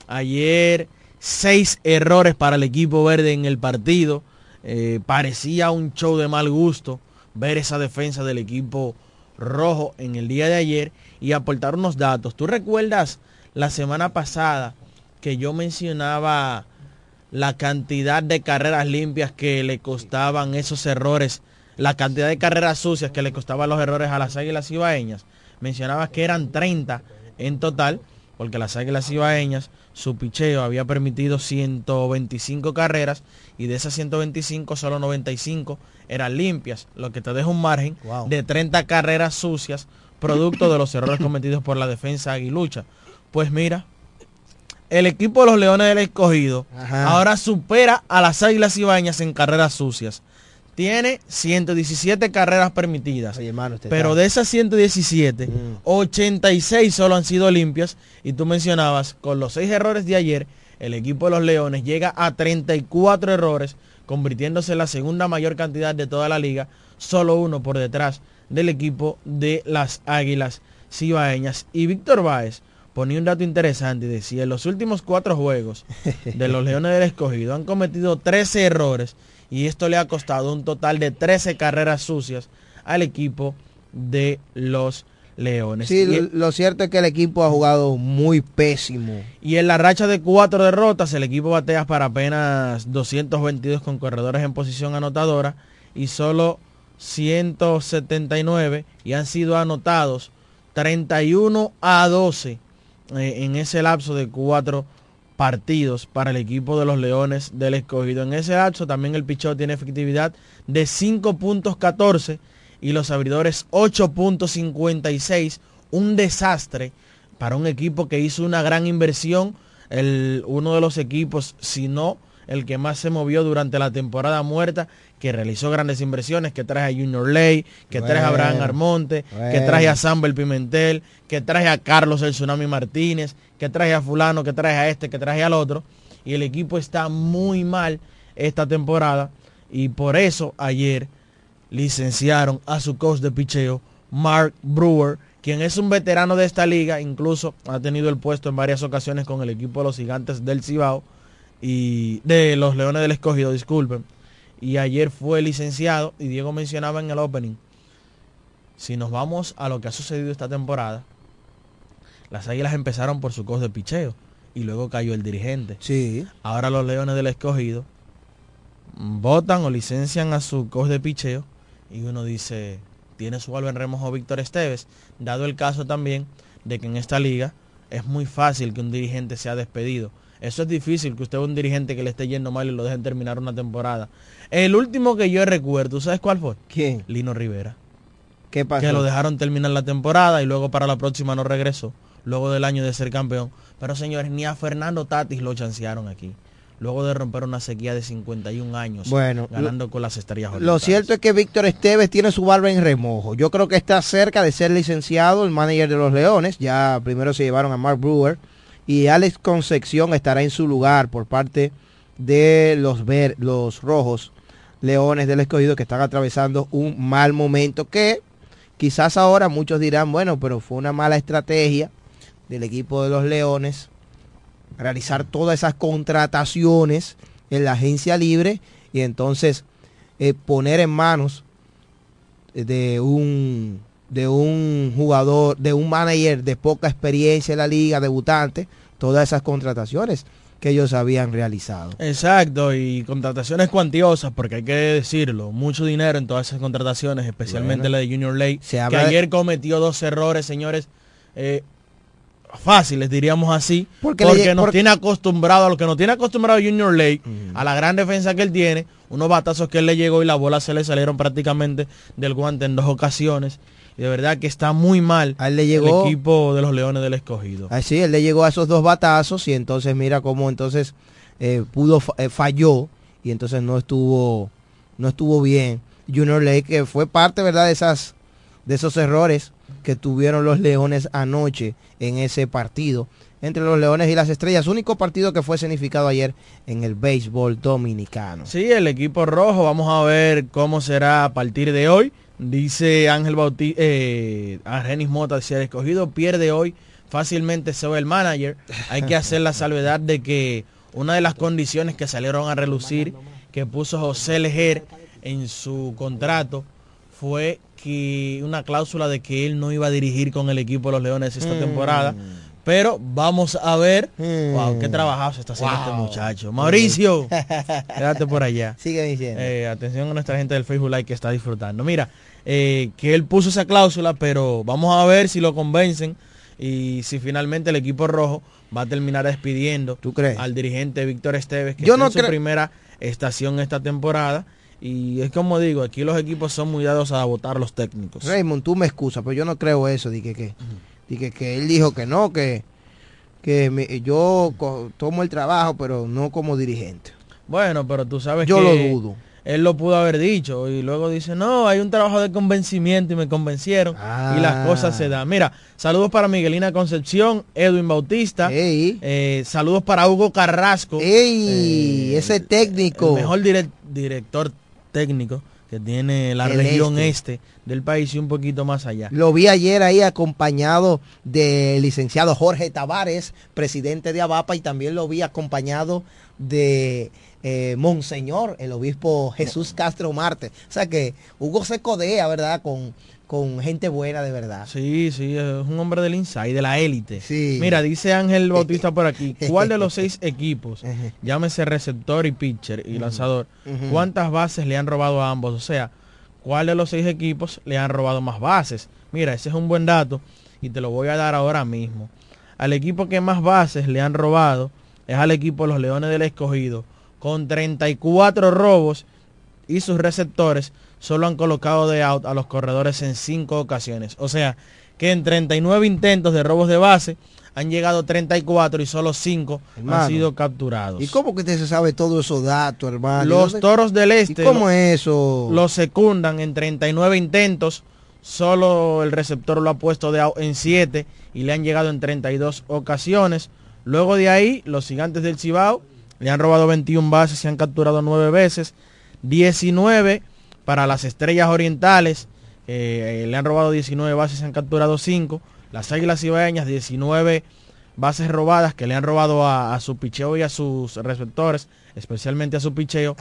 ayer seis errores para el equipo verde en el partido. Eh, parecía un show de mal gusto ver esa defensa del equipo rojo en el día de ayer y aportar unos datos. ¿Tú recuerdas la semana pasada que yo mencionaba la cantidad de carreras limpias que le costaban esos errores, la cantidad de carreras sucias que le costaban los errores a las águilas ibaeñas. Mencionaba que eran 30 en total, porque las águilas ibaeñas, su picheo había permitido 125 carreras y de esas 125 solo 95 eran limpias, lo que te deja un margen de 30 carreras sucias, producto de los errores cometidos por la defensa aguilucha. Pues mira, el equipo de los Leones del Escogido ahora supera a las Águilas Ibañas en carreras sucias. Tiene 117 carreras permitidas. pero de esas 117, 86 mm. solo han sido limpias. Y tú mencionabas, con los 6 errores de ayer, el equipo de los Leones llega a 34 errores, convirtiéndose en la segunda mayor cantidad de toda la liga, solo uno por detrás del equipo de las Águilas Cibaeñas. Y Víctor Báez ponía un dato interesante y decía, en los últimos cuatro juegos de los Leones del Escogido han cometido 13 errores y esto le ha costado un total de 13 carreras sucias al equipo de los Leones. Sí, Y- lo cierto es que el equipo ha jugado muy pésimo. Y en la racha de cuatro derrotas, el equipo batea para apenas 222 con corredores en posición anotadora y solo 179 y han sido anotados 31 a 12 eh, en ese lapso de cuatro partidos para el equipo de los Leones del Escogido. En ese lapso también el picheo tiene efectividad de 5.14 y los abridores 8.56. Un desastre para un equipo que hizo una gran inversión. El, uno de los equipos, si no el que más se movió durante la temporada muerta, que realizó grandes inversiones, que traje a Junior Ley, que traje a Abraham Bueno, Armonte, que traje a Sambel Pimentel, que traje a Carlos el Tsunami Martínez, que traje a fulano, que traje a este, que traje al otro. Y el equipo está muy mal esta temporada. Y por eso ayer licenciaron a su coach de picheo, Mark Brewer, quien es un veterano de esta liga, incluso ha tenido el puesto en varias ocasiones con el equipo de los gigantes del Cibao y de los Leones del Escogido, disculpen. Y ayer fue licenciado y Diego mencionaba en el opening, si nos vamos a lo que ha sucedido esta temporada, las Águilas empezaron por su coach de picheo y luego cayó el dirigente. Sí. Ahora los Leones del Escogido votan o licencian a su coach de picheo y uno dice, tiene su en remojo Víctor Esteves, dado el caso también de que en esta liga es muy fácil que un dirigente sea despedido. Eso es difícil, que usted vea un dirigente que le esté yendo mal y lo dejen terminar una temporada. El último que yo recuerdo, ¿sabes cuál fue? ¿Quién? Lino Rivera. ¿Qué pasó? Que lo dejaron terminar la temporada y luego para la próxima no regresó, luego del año de ser campeón. Pero señores, ni a Fernando Tatis lo chancearon aquí. Luego de romper una sequía de 51 años, Bueno, ganando con las estrellas Lo orientales. cierto es que Víctor Esteves tiene su barba en remojo. Yo creo que está cerca de ser licenciado el manager de los Leones. Ya primero se llevaron a Mark Brewer. Y Alex Concepción estará en su lugar por parte de los, ver, los rojos Leones del Escogido que están atravesando un mal momento que quizás ahora muchos dirán, bueno, pero fue una mala estrategia del equipo de los Leones realizar todas esas contrataciones en la agencia libre y entonces eh, poner en manos de un de un jugador, de un manager de poca experiencia en la liga, debutante, todas esas contrataciones que ellos habían realizado. Exacto, y contrataciones cuantiosas, porque hay que decirlo, mucho dinero en todas esas contrataciones, especialmente Bueno. la de Junior Ley, que de- ayer cometió dos errores, señores, eh, fáciles, diríamos así, Porque porque, le nos tiene acostumbrado, a lo que nos tiene acostumbrado Junior Ley, a la gran defensa que él tiene, unos batazos que él le llegó y la bola se le salieron prácticamente del guante en dos ocasiones, de verdad que está muy mal le llegó- el equipo de los Leones del Escogido. Así, él le llegó a esos dos batazos y entonces mira cómo entonces eh, pudo eh, falló y entonces no estuvo no estuvo bien. Junior Lake que fue parte, ¿verdad? De esas de esos errores que tuvieron los Leones anoche en ese partido entre los Leones y las Estrellas, único partido que fue significado ayer en el béisbol dominicano. Sí, el equipo rojo, vamos a ver cómo será a partir de hoy. Dice Ángel Bautista, eh, Argenis Mota, si el escogido pierde hoy, fácilmente se va el manager. Hay que hacer la salvedad de que una de las condiciones que salieron a relucir, que puso José Lejer en su contrato, fue que una cláusula de que él no iba a dirigir con el equipo de los Leones esta Mm. temporada. Pero vamos a ver. Wow, qué trabajado se está haciendo este muchacho. Mauricio, quédate por allá. Sigue diciendo. Eh, atención a nuestra gente del Facebook Live que está disfrutando. Mira, eh, que él puso esa cláusula, pero vamos a ver si lo convencen y si finalmente el equipo rojo va a terminar despidiendo al dirigente Víctor Esteves, que Yo no en su primera estación esta temporada. Y es como digo, aquí los equipos son muy dados a votar los técnicos. Raymond, tú me excusas, pero yo no creo eso, di que, que, di que, que él dijo que no, que, que me- yo tomo el trabajo, pero no como dirigente. Bueno, pero tú sabes Yo que lo dudo. Él lo pudo haber dicho y luego dice, no, hay un trabajo de convencimiento y me convencieron y Ah. las cosas se dan. Mira, saludos para Miguelina Concepción, Edwin Bautista, eh, saludos para Hugo Carrasco, ¡Ey! eh, ese técnico. el mejor direc- director técnico que tiene la El región este. este. del país y un poquito más allá. Lo vi ayer ahí acompañado del licenciado Jorge Tavares, presidente de Abapa, y también lo vi acompañado de eh, Monseñor, el obispo Jesús Castro Marte. O sea que Hugo se codea, ¿verdad? Con, con gente buena de verdad. Sí, sí, es un hombre del inside, de la élite. Mira, dice Ángel Bautista por aquí, ¿cuál de los seis equipos, llámese receptor y pitcher y lanzador, cuántas bases le han robado a ambos? O sea, ¿cuál de los seis equipos le han robado más bases? Mira, ese es un buen dato y te lo voy a dar ahora mismo. Al equipo que más bases le han robado es al equipo de los Leones del Escogido, con 34 robos y sus receptores solo han colocado de out a los corredores en cinco ocasiones. O sea, que en 39 intentos de robos de base han llegado 34 y solo 5 Hermano. han sido capturados. ¿Y cómo que usted se sabe todos esos datos, hermano? Los ¿Dónde- toros del este. ¿Y cómo es eso? Lo secundan en 39 intentos. Solo el receptor lo ha puesto de out en 7 y le han llegado en 32 ocasiones. Luego de ahí, los gigantes del Cibao le han robado 21 bases y han capturado 9 veces. 19 para las estrellas orientales. eh, le han robado 19 bases y han capturado 5. Las águilas cibaeñas, 19 bases robadas que le han robado a, a su picheo y a sus receptores, especialmente a su picheo,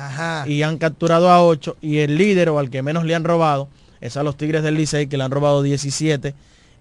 y han capturado a 8. Y el líder o al que menos le han robado es a los Tigres del Licey que le han robado 17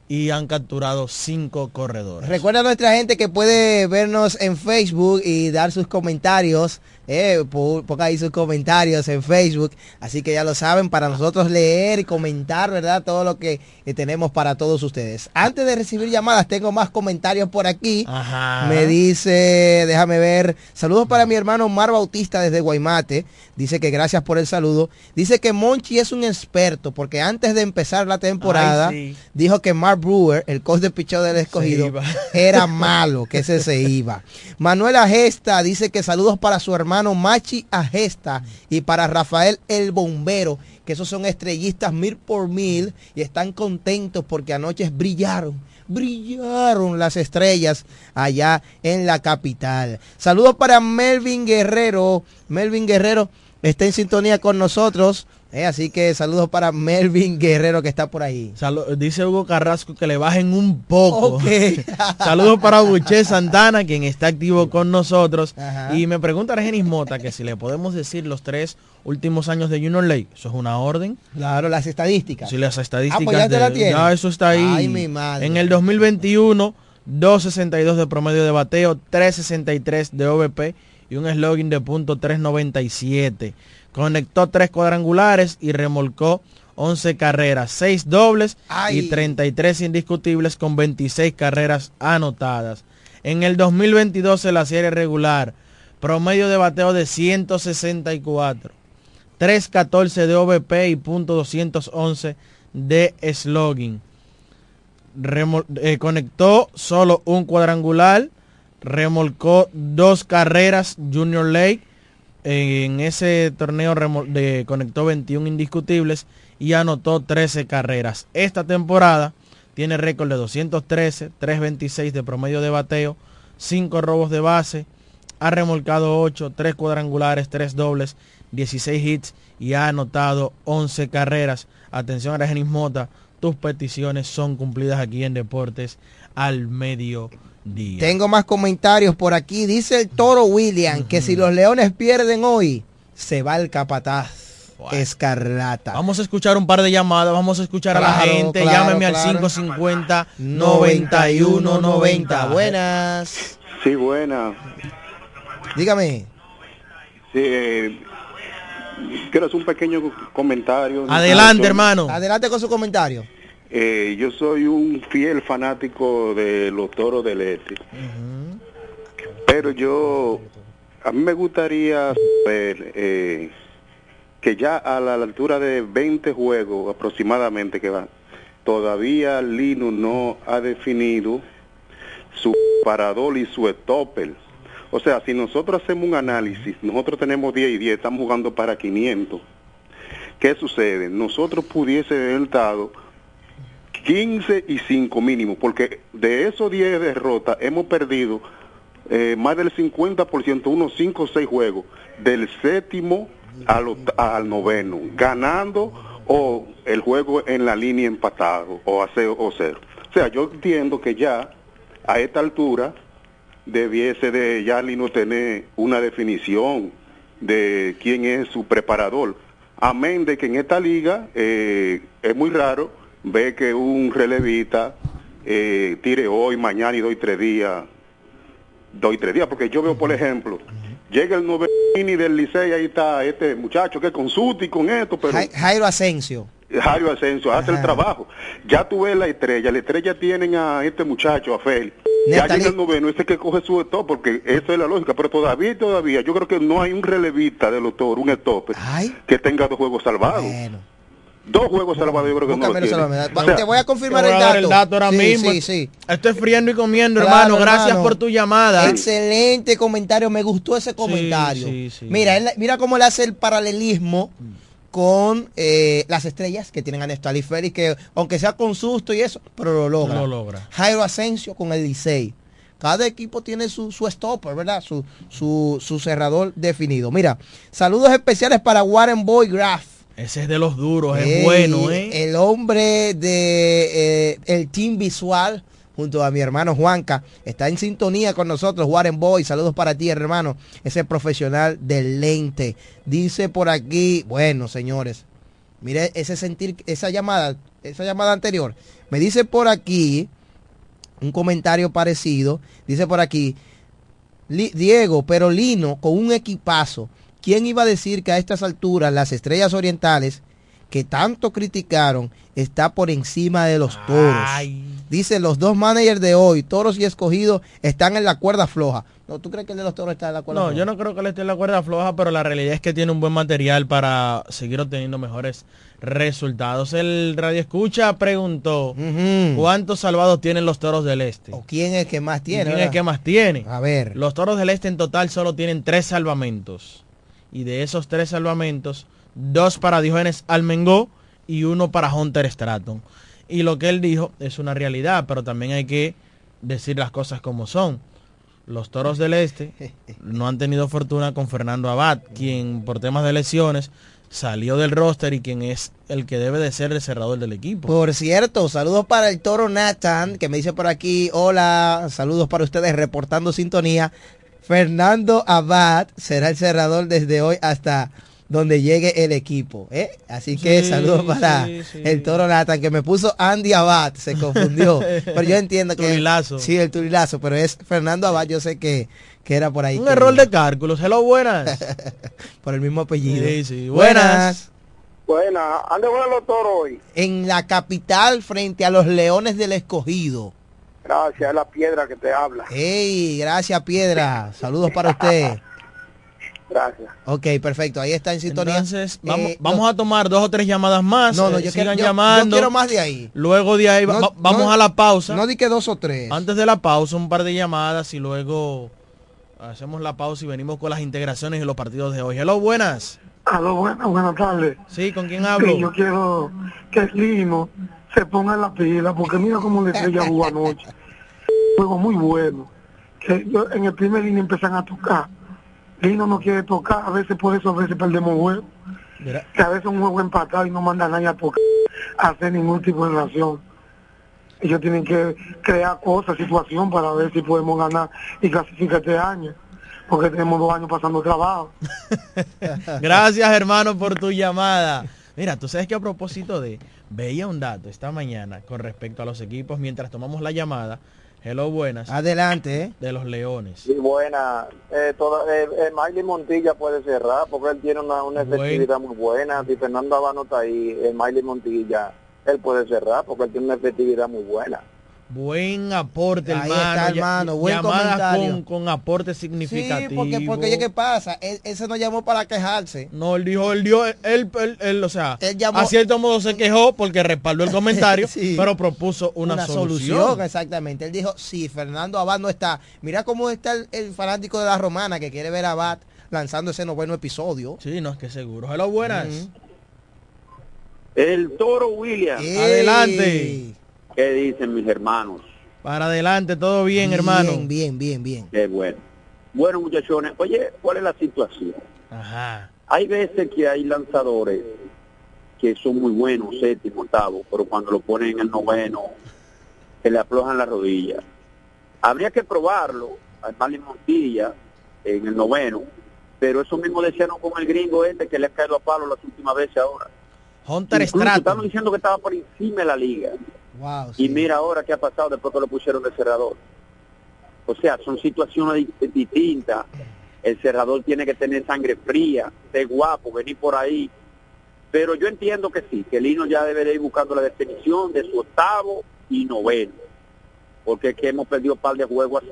y han capturado 5 corredores. Recuerda a nuestra gente que puede vernos en Facebook y dar sus comentarios. Eh, ponga ahí sus comentarios en Facebook. Así que ya lo saben, para nosotros leer y comentar, ¿verdad? Todo lo que eh, tenemos para todos ustedes. Antes de recibir llamadas, tengo más comentarios por aquí. Ajá. Me dice, déjame ver, saludos para mi hermano Mar Bautista desde Guaymate. Dice que gracias por el saludo. Dice que Monchi es un experto porque antes de empezar la temporada Ay, sí. dijo que Mark Brewer, el coach de picheo del escogido, era malo, que ese se iba. Manuel Agesta dice que saludos para su hermano Machi Agesta y para Rafael el Bombero, que esos son estrellistas mil por mil y están contentos porque anoche brillaron. Brillaron las estrellas allá en la capital. Saludos para Melvin Guerrero. Melvin Guerrero está en sintonía con nosotros. Eh, así que saludos para Melvin Guerrero que está por ahí. Salu- dice Hugo Carrasco que le bajen un poco. Saludos para Buché Santana, quien está activo con nosotros. Ajá. Y me pregunta Argenis Mota que si le podemos decir los tres últimos años de Junior Lake. Eso es una orden. Claro, las estadísticas. Si las estadísticas. Ah, pues ya te de- la tienes. ya eso está ahí. Ay, mi madre. En el 2021, 2.62 de promedio de bateo, 3.63 de OVP y un slogan de punto 3.97. Conectó tres cuadrangulares y remolcó 11 carreras, 6 dobles Ay. y 33 indiscutibles con 26 carreras anotadas. En el 2022 en la serie regular, promedio de bateo de 164. 3.14 de OVP y punto .211 de slogan. Remol- eh, conectó solo un cuadrangular, remolcó dos carreras Junior Lake. En ese torneo de- conectó 21 indiscutibles y anotó 13 carreras. Esta temporada tiene récord de 213, 326 de promedio de bateo, 5 robos de base, ha remolcado 8, 3 cuadrangulares, 3 dobles, 16 hits y ha anotado 11 carreras. Atención a Mota, tus peticiones son cumplidas aquí en Deportes al Tengo más comentarios por aquí. Dice el toro William que si los leones pierden hoy, se va el capataz. Escarlata. Vamos a escuchar un par de llamadas, vamos a escuchar a la gente. claro, Llámeme claro. al 550 91 90. Buenas. Sí, buena. Dígame. Sí, eh, quiero hacer un pequeño comentario. Adelante, hermano. Adelante con su comentario. Eh, yo soy un fiel fanático de los toros del este. Pero yo, a mí me gustaría saber eh, que ya a la altura de 20 juegos aproximadamente que van, todavía Linus no ha definido su parador y su stopper. O sea, si nosotros hacemos un análisis, nosotros tenemos 10 y 10, estamos jugando para 500. ¿Qué sucede? Nosotros pudiese haber estado 15 y 5 mínimo, porque de esos 10 derrotas hemos perdido eh, más del 50%, unos 5 o 6 juegos, del séptimo al, al noveno, ganando o el juego en la línea empatado o a cero o cero. O sea, yo entiendo que ya a esta altura debiese de ya no tener una definición de quién es su preparador. Amén de que en esta liga eh, es muy raro ver que un relevista eh, tire hoy, mañana y doy tres días. Doy tres días, porque yo veo, por ejemplo, llega el Noveni del Licey, ahí está este muchacho que con Suti, con esto, pero... Jai- Jairo Asensio. Jairo Asensio hace el trabajo. Ya tú ves la estrella, la estrella tienen a este muchacho, a Fel. Ya llega el noveno, ese que coge su stop, porque eso es la lógica, pero todavía y todavía, yo creo que no hay un relevista de los toros, un stop, que tenga dos juegos salvados. Dos juegos salvados yo creo que no lo. O sea, Te voy a confirmar Te voy el a dar dato. el dato ahora Sí, mismo. Sí, sí. Estoy friendo y comiendo, Claro, hermano. Gracias hermano. por tu llamada. Excelente comentario, me gustó ese comentario. sí, sí. Mira, él- mira cómo le hace el paralelismo con eh, las estrellas que tienen a Néstor Félix, que aunque sea con susto y eso, pero lo logra. Lo logra. Jairo Asensio con el Licey. Cada equipo tiene su, su stopper, ¿verdad? Su, su, su cerrador definido. Mira, saludos especiales para Warren Boy Graff. Ese es de los duros, es bueno, ¿eh? El hombre de eh, el team visual junto a mi hermano Juanca está en sintonía con nosotros, Warren Boy. Saludos para ti, hermano. Ese profesional del lente. Dice por aquí, bueno, señores, mire ese sentir, esa llamada, esa llamada anterior. Me dice por aquí un comentario parecido. Dice por aquí, Diego, pero Lino con un equipazo. ¿Quién iba a decir que a estas alturas las estrellas orientales que tanto criticaron está por encima de los toros? Dice los dos managers de hoy, toros y escogidos, están en la cuerda floja. No, ¿tú crees que el de los toros está en la cuerda No, floja? yo no creo que le esté en la cuerda floja, pero la realidad es que tiene un buen material para seguir obteniendo mejores resultados. El radio escucha preguntó cuántos salvados tienen los toros del este. ¿O quién es el que más tiene? ¿Quién es el que más tiene? A ver. Los toros del este en total solo tienen tres salvamentos. Y de esos tres salvamentos, dos para Diógenes Almengó y uno para Hunter Stratton. Y lo que él dijo es una realidad, pero también hay que decir las cosas como son. Los toros del este no han tenido fortuna con Fernando Abad, quien por temas de lesiones salió del roster y quien es el que debe de ser el cerrador del equipo. Por cierto, saludos para el toro Nathan, que me dice por aquí, hola, saludos para ustedes reportando sintonía. Fernando Abad será el cerrador desde hoy hasta donde llegue el equipo. ¿eh? Así que Sí, saludos para sí, sí. el toro Nathan, que me puso Andy Abad, se confundió. pero yo entiendo que... Turilazo. Sí, el turilazo, pero es Fernando Abad, yo sé que, que era por ahí. Un que- error de cálculos. Hello, buenas. por el mismo apellido. Sí, sí. Buenas. Buenas. ¿Dónde los toros hoy? En la capital frente a los Leones del Escogido. Gracias, es la piedra que te habla. Hey, gracias Piedra. Saludos para usted. Gracias. Ok, perfecto. Ahí está en sintonía. Entonces, vamos, Eh, vamos a tomar dos o tres llamadas más. No, no, eh, yo sigan quiero- yo- yo llamando. quiero más de ahí. Luego de ahí va- No, va- vamos no- a la pausa. No di que dos o tres. Antes de la pausa, un par de llamadas y luego hacemos la pausa y venimos con las integraciones y los partidos de hoy. Hello, buenas. Aló, buenas, buenas tardes. Sí, ¿con quién hablo? Sí, yo quiero que el Lino se ponga en la pila, porque mira cómo la estrella jugó anoche. Juego muy bueno. Que en el primer línea empiezan a tocar. Lino no quiere tocar, a veces por eso a veces perdemos juego. Mira. Que a veces un juego empatado y no manda a nadie a tocar, a hacer ningún tipo de relación. Ellos tienen que crear cosas, situación para ver si podemos ganar y clasificar este año. Porque tenemos dos años pasando trabajo. Gracias, hermano, por tu llamada. Mira, tú sabes que a propósito de, veía un dato esta mañana con respecto a los equipos mientras tomamos la llamada. Hello, buenas. Adelante, ¿eh? De los Leones. Sí, buena. Eh, toda, eh, eh, Miley Montilla puede cerrar porque él tiene una, una Bueno. efectividad muy buena. Si Fernando Abano está ahí, eh, Miley Montilla, él puede cerrar porque él tiene una efectividad muy buena. Buen aporte, Ahí hermano. está, hermano, buen llamadas comentario. con, con aporte Sí, significativo. porque, porque oye, ¿qué pasa? Él, él se nos llamó para quejarse. No, él dijo, él dio, él, él, él- él, o sea, Él llamó- a cierto modo se quejó porque respaldó el comentario, Sí. pero propuso una, solución. exactamente. Él dijo, si Fernando Abad no está, mira cómo está el, el fanático de la romana que quiere ver a Abad lanzando ese noveno episodio. Sí, no es que seguro. Hello, buenas. El Toro William. Adelante. ¿Qué dicen mis hermanos? Para adelante, todo bien, hermano. Bien, bien, bien. Qué bueno. Bueno, muchachones, oye, ¿cuál es la situación? Ajá. Hay veces que hay lanzadores que son muy buenos, séptimo, octavo, pero cuando lo ponen en el noveno, se le aflojan las rodillas. Habría que probarlo al Marlin Montilla en el noveno, Pero eso mismo decían con el gringo este que le ha caído a palo las últimas veces ahora. Hunter Incluso. Estaban diciendo que estaba por encima de la liga. Wow, Y mira ahora qué ha pasado después que lo pusieron de cerrador. O sea, son situaciones di- distintas. El cerrador tiene que tener sangre fría, ser guapo, venir por ahí. Pero yo entiendo que sí, que Lino ya debe de ir buscando la definición de su octavo y noveno. Porque es que hemos perdido un par de juegos así.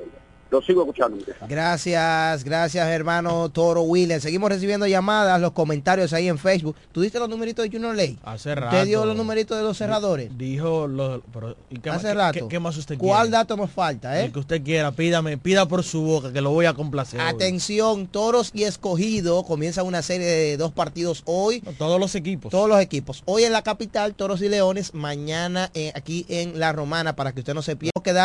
Lo sigo escuchando. Gracias, gracias hermano Toro Williams. Seguimos recibiendo llamadas, los comentarios ahí en Facebook. ¿Tú diste los numeritos de Junior Ley? Hace rato. ¿Usted dio los numeritos de los cerradores? Dijo lo, pero, ¿y qué, Hace rato. qué- qué más usted ¿Cuál quiere? dato nos falta, eh? El que usted quiera, pídame, pida por su boca que lo voy a complacer. hoy. Atención, Toros y Escogido comienza una serie de dos partidos hoy. todos los equipos. Todos los equipos. Hoy en la capital, Toros y Leones. Mañana eh, aquí en La Romana para que usted no se pierda.